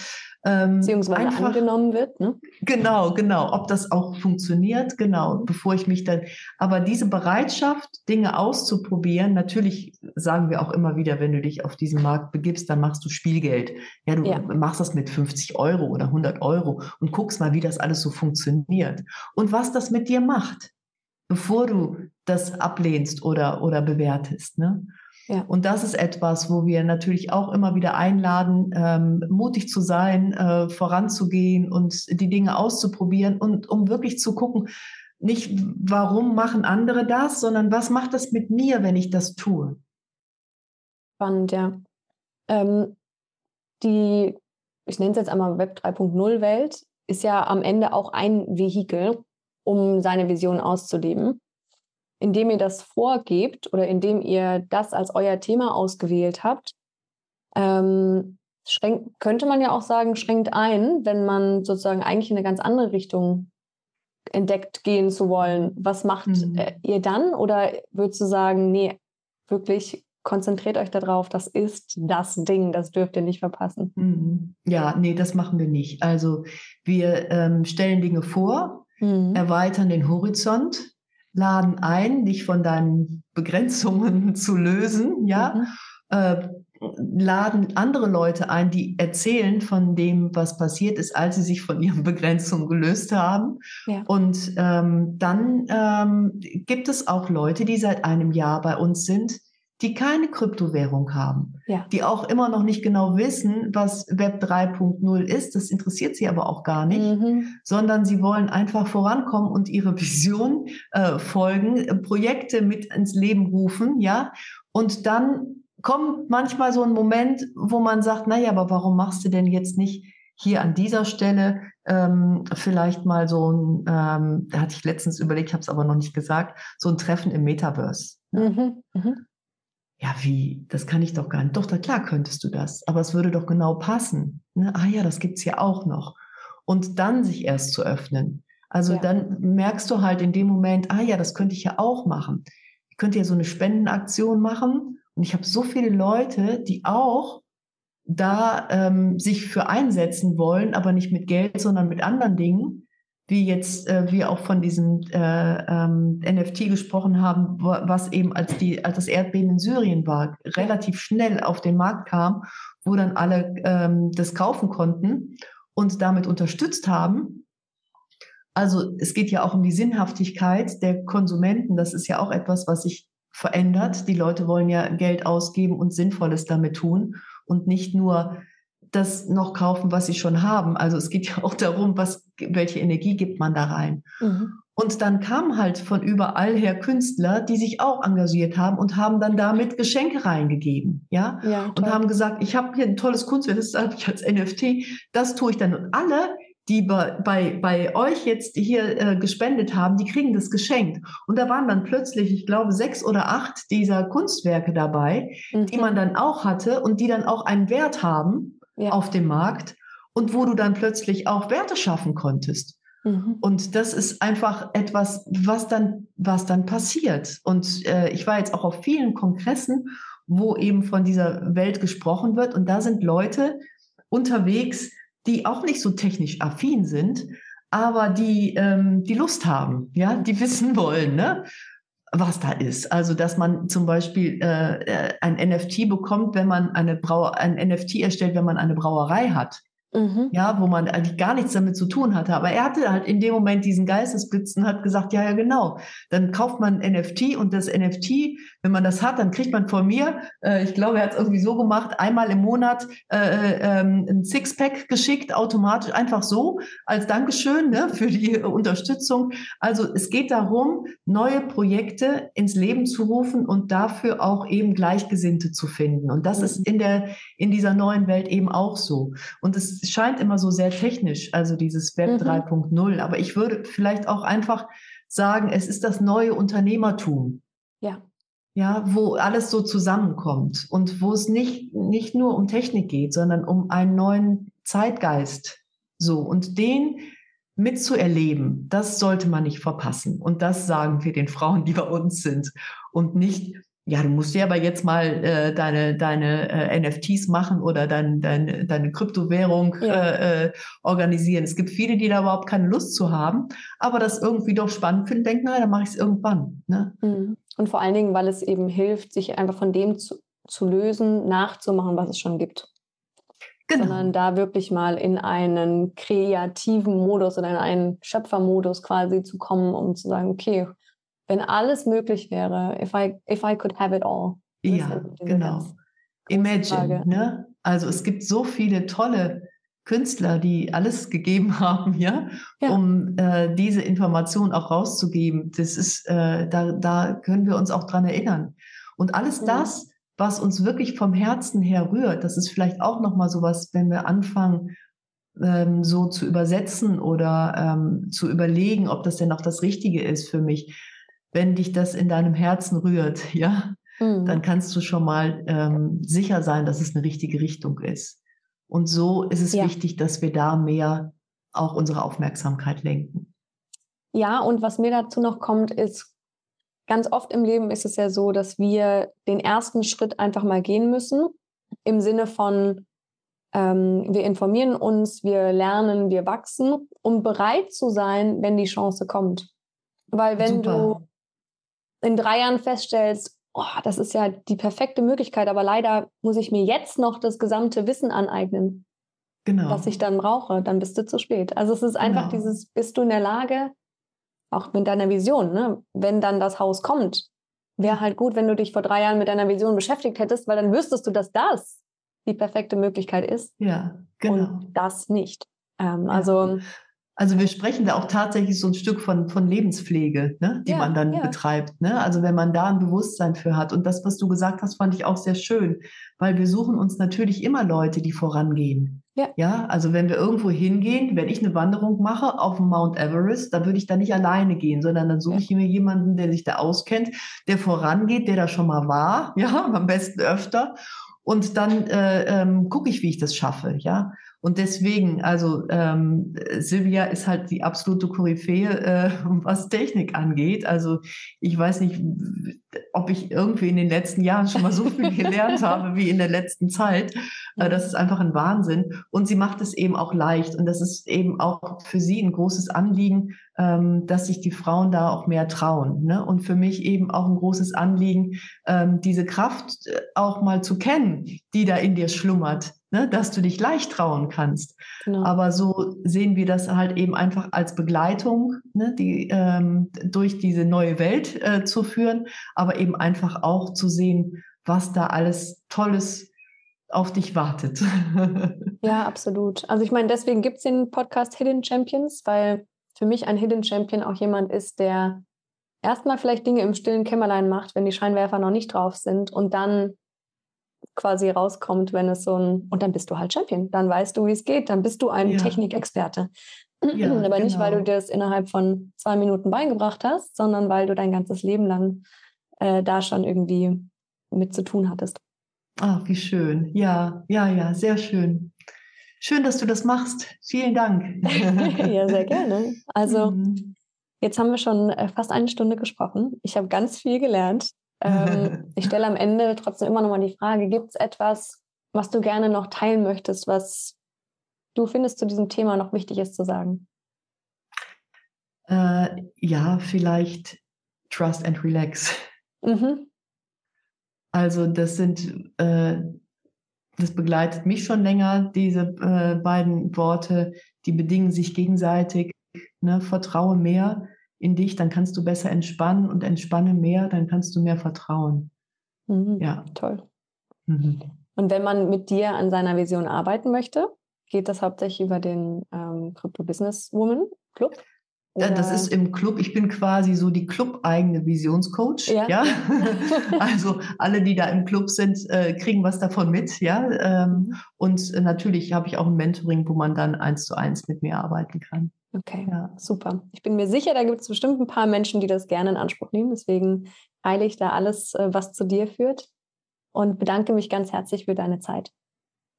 Ähm, Beziehungsweise einfach, angenommen wird. Ne? Genau, genau. Ob das auch funktioniert, genau, bevor ich mich dann. Aber diese Bereitschaft, Dinge auszuprobieren, natürlich sagen wir auch immer wieder, wenn du dich auf diesen Markt begibst, dann machst du Spielgeld. Ja, du ja. machst das mit 50 Euro oder 100 Euro und guckst mal, wie das alles so funktioniert und was das mit dir macht, bevor du das ablehnst oder, oder bewertest. Ne? Ja. Und das ist etwas, wo wir natürlich auch immer wieder einladen, ähm, mutig zu sein, äh, voranzugehen und die Dinge auszuprobieren und um wirklich zu gucken, nicht warum machen andere das, sondern was macht das mit mir, wenn ich das tue. Spannend, ja. Ähm, die, ich nenne es jetzt einmal Web 3.0 Welt, ist ja am Ende auch ein Vehikel, um seine Vision auszuleben indem ihr das vorgebt oder indem ihr das als euer Thema ausgewählt habt, ähm, schränkt, könnte man ja auch sagen, schränkt ein, wenn man sozusagen eigentlich in eine ganz andere Richtung entdeckt gehen zu wollen. Was macht mhm. Äh, ihr dann? Oder würdest du sagen, nee, wirklich konzentriert euch darauf, das ist das Ding, das dürft ihr nicht verpassen. Mhm. Ja, nee, das machen wir nicht. Also wir ähm, stellen Dinge vor, mhm. erweitern den Horizont, laden ein, dich von deinen Begrenzungen zu lösen, ja, mhm. äh, laden andere Leute ein, die erzählen von dem, was passiert ist, als sie sich von ihren Begrenzungen gelöst haben. Ja. Und ähm, dann ähm, gibt es auch Leute, die seit einem Jahr bei uns sind, die keine Kryptowährung haben, ja. die auch immer noch nicht genau wissen, was Web 3.0 ist. Das interessiert sie aber auch gar nicht, mhm. sondern sie wollen einfach vorankommen und ihre Vision äh, folgen, äh, Projekte mit ins Leben rufen, ja. Und dann kommt manchmal so ein Moment, wo man sagt, naja, aber warum machst du denn jetzt nicht hier an dieser Stelle ähm, vielleicht mal so ein, ähm, da hatte ich letztens überlegt, habe es aber noch nicht gesagt, so ein Treffen im Metaverse. Mhm. Mhm ja, wie, das kann ich doch gar nicht. Doch, da, klar könntest du das, aber es würde doch genau passen. Ne? Ah ja, das gibt's ja auch noch. Und dann sich erst zu öffnen. Also ja. dann merkst du halt in dem Moment, ah ja, das könnte ich ja auch machen. Ich könnte ja so eine Spendenaktion machen. Und ich habe so viele Leute, die auch da ähm, sich für einsetzen wollen, aber nicht mit Geld, sondern mit anderen Dingen wie jetzt äh, wir auch von diesem äh, ähm, NFT gesprochen haben, was eben als, die, als das Erdbeben in Syrien war, relativ schnell auf den Markt kam, wo dann alle ähm, das kaufen konnten und damit unterstützt haben. Also es geht ja auch um die Sinnhaftigkeit der Konsumenten. Das ist ja auch etwas, was sich verändert. Die Leute wollen ja Geld ausgeben und Sinnvolles damit tun und nicht nur das noch kaufen, was sie schon haben. Also es geht ja auch darum, was, welche Energie gibt man da rein. Mhm. Und dann kamen halt von überall her Künstler, die sich auch engagiert haben und haben dann damit Geschenke reingegeben, ja, ja und haben gesagt, ich habe hier ein tolles Kunstwerk, das habe ich als NFT, das tue ich dann. Und alle, die bei, bei, bei euch jetzt hier äh, gespendet haben, die kriegen das geschenkt. Und da waren dann plötzlich, ich glaube, sechs oder acht dieser Kunstwerke dabei, mhm. die man dann auch hatte und die dann auch einen Wert haben ja. auf dem Markt und wo du dann plötzlich auch Werte schaffen konntest. Mhm. Und das ist einfach etwas, was dann, was dann passiert. Und äh, ich war jetzt auch auf vielen Kongressen, wo eben von dieser Welt gesprochen wird. Und da sind Leute unterwegs, die auch nicht so technisch affin sind, aber die ähm, die Lust haben, ja, die wissen wollen, ne? Was da ist. Also, dass man zum Beispiel äh, äh ein NFT bekommt, wenn man eine Brauer, ein NFT erstellt, wenn man eine Brauerei hat. Mhm. Ja, wo man eigentlich gar nichts damit zu tun hatte. Aber er hatte halt in dem Moment diesen Geistesblitz und hat gesagt, ja, ja, genau. Dann kauft man NFT und das NFT, wenn man das hat, dann kriegt man von mir, äh, ich glaube, er hat es irgendwie so gemacht, einmal im Monat äh, äh, ähm, ein Sixpack geschickt, automatisch, einfach so, als Dankeschön ne, für die Unterstützung. Also es geht darum, neue Projekte ins Leben zu rufen und dafür auch eben Gleichgesinnte zu finden. Und das mhm. ist in der, in dieser neuen Welt eben auch so. Und es es scheint immer so sehr technisch, also dieses Web mhm. 3.0. Aber ich würde vielleicht auch einfach sagen, es ist das neue Unternehmertum. Ja. Ja, wo alles so zusammenkommt und wo es nicht, nicht nur um Technik geht, sondern um einen neuen Zeitgeist. So. Und den mitzuerleben, das sollte man nicht verpassen. Und das sagen wir den Frauen, die bei uns sind. Und nicht, ja, du musst ja aber jetzt mal äh, deine, deine äh, NFTs machen oder dein, dein, deine Kryptowährung ja. äh, äh, organisieren. Es gibt viele, die da überhaupt keine Lust zu haben, aber das irgendwie doch spannend finden, denken, na, dann mache ich es irgendwann. Ne? Mhm. Und vor allen Dingen, weil es eben hilft, sich einfach von dem zu, zu lösen, nachzumachen, was es schon gibt genau. sondern da wirklich mal in einen kreativen Modus oder in einen Schöpfermodus quasi zu kommen, um zu sagen, okay, wenn alles möglich wäre, if I, if I could have it all. Ja, genau. Imagine, ne? Also es gibt so viele tolle Künstler, die alles gegeben haben, ja, ja. um äh, diese Information auch rauszugeben. Das ist, äh, da, da können wir uns auch dran erinnern. Und alles mhm. das was uns wirklich vom Herzen her rührt. Das ist vielleicht auch nochmal sowas, wenn wir anfangen, ähm, so zu übersetzen oder ähm, zu überlegen, ob das denn auch das Richtige ist für mich. Wenn dich das in deinem Herzen rührt, ja, mhm. dann kannst du schon mal ähm, sicher sein, dass es eine richtige Richtung ist. Und so ist es ja. wichtig, dass wir da mehr auch unsere Aufmerksamkeit lenken. Ja, und was mir dazu noch kommt, ist ganz oft im Leben ist es ja so, dass wir den ersten Schritt einfach mal gehen müssen, im Sinne von, ähm, wir informieren uns, wir lernen, wir wachsen, um bereit zu sein, wenn die Chance kommt. Weil wenn Super. du in drei Jahren feststellst, oh, das ist ja die perfekte Möglichkeit, aber leider muss ich mir jetzt noch das gesamte Wissen aneignen, genau. was ich dann brauche, dann bist du zu spät. Also es ist einfach genau. dieses, bist du in der Lage, auch mit deiner Vision, ne? wenn dann das Haus kommt, wäre halt gut, wenn du dich vor drei Jahren mit deiner Vision beschäftigt hättest, weil dann wüsstest du, dass das die perfekte Möglichkeit ist. Ja, genau. Und das nicht. Ähm, ja. Also also wir sprechen da auch tatsächlich so ein Stück von, von Lebenspflege, ne, die ja, man dann ja. betreibt. Ne? Also wenn man da ein Bewusstsein für hat. Und das, was du gesagt hast, fand ich auch sehr schön, weil wir suchen uns natürlich immer Leute, die vorangehen. Ja. ja, also wenn wir irgendwo hingehen, wenn ich eine Wanderung mache auf dem Mount Everest, dann würde ich da nicht alleine gehen, sondern dann suche ich mir jemanden, der sich da auskennt, der vorangeht, der da schon mal war, ja, am besten öfter. Und dann äh, ähm, gucke ich, wie ich das schaffe, ja. Und deswegen, also ähm, Silvia ist halt die absolute Koryphäe, äh, was Technik angeht. Also ich weiß nicht, ob ich irgendwie in den letzten Jahren schon mal so viel gelernt habe wie in der letzten Zeit. Äh, das ist einfach ein Wahnsinn. Und sie macht es eben auch leicht. Und das ist eben auch für sie ein großes Anliegen, ähm, dass sich die Frauen da auch mehr trauen. Ne? Und für mich eben auch ein großes Anliegen, ähm, diese Kraft äh, auch mal zu kennen, die da in dir schlummert ne, dass du dich leicht trauen kannst. Genau. Aber so sehen wir das halt eben einfach als Begleitung, ne, die ähm, durch diese neue Welt äh, zu führen, aber eben einfach auch zu sehen, was da alles Tolles auf dich wartet. ja, absolut. Also ich meine, deswegen gibt es den Podcast Hidden Champions, weil für mich ein Hidden Champion auch jemand ist, der erstmal vielleicht Dinge im stillen Kämmerlein macht, wenn die Scheinwerfer noch nicht drauf sind und dann quasi rauskommt, wenn es so ein, und dann bist du halt Champion, dann weißt du, wie es geht, dann bist du ein ja. Technikexperte. Ja, Aber genau. nicht, weil du genau. dir das innerhalb von zwei Minuten beigebracht hast, sondern weil du dein ganzes Leben lang äh, da schon irgendwie mit zu tun hattest. Ach, wie schön. Ja, ja, ja, sehr schön. Schön, dass du das machst. Vielen Dank. ja, sehr gerne. Also, mhm. jetzt haben wir schon äh, fast eine Stunde gesprochen. Ich habe ganz viel gelernt. Ähm, ich stelle am Ende trotzdem immer noch mal die Frage, gibt es etwas, was du gerne noch teilen möchtest, was du findest zu diesem Thema noch wichtig ist zu sagen? Äh, ja, vielleicht Trust and Relax. Mhm. Also das sind, äh, das begleitet mich schon länger, diese äh, beiden Worte, die bedingen sich gegenseitig. Ne? Vertraue mehr in dich, dann kannst du besser entspannen und entspanne mehr, dann kannst du mehr vertrauen. Mhm, ja. Toll. Mhm. Und wenn man mit dir an seiner Vision arbeiten möchte, geht das hauptsächlich über den ähm, Crypto Business Woman Club? Oder? Das ist im Club, ich bin quasi so die club-eigene Visionscoach. Ja. ja? also alle, die da im Club sind, äh, kriegen was davon mit, ja. Ähm, mhm. und äh, natürlich habe ich auch ein Mentoring, wo man dann eins zu eins mit mir arbeiten kann. Okay, ja. super. Ich bin mir sicher, da gibt es bestimmt ein paar Menschen, die das gerne in Anspruch nehmen. Deswegen teile ich da alles, äh, was zu dir führt und bedanke mich ganz herzlich für deine Zeit.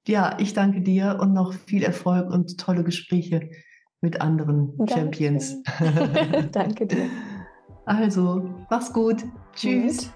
Ja, ich danke dir und noch viel Erfolg und tolle Gespräche mit anderen Danke. Champions. Danke dir. Also, mach's gut. Tschüss.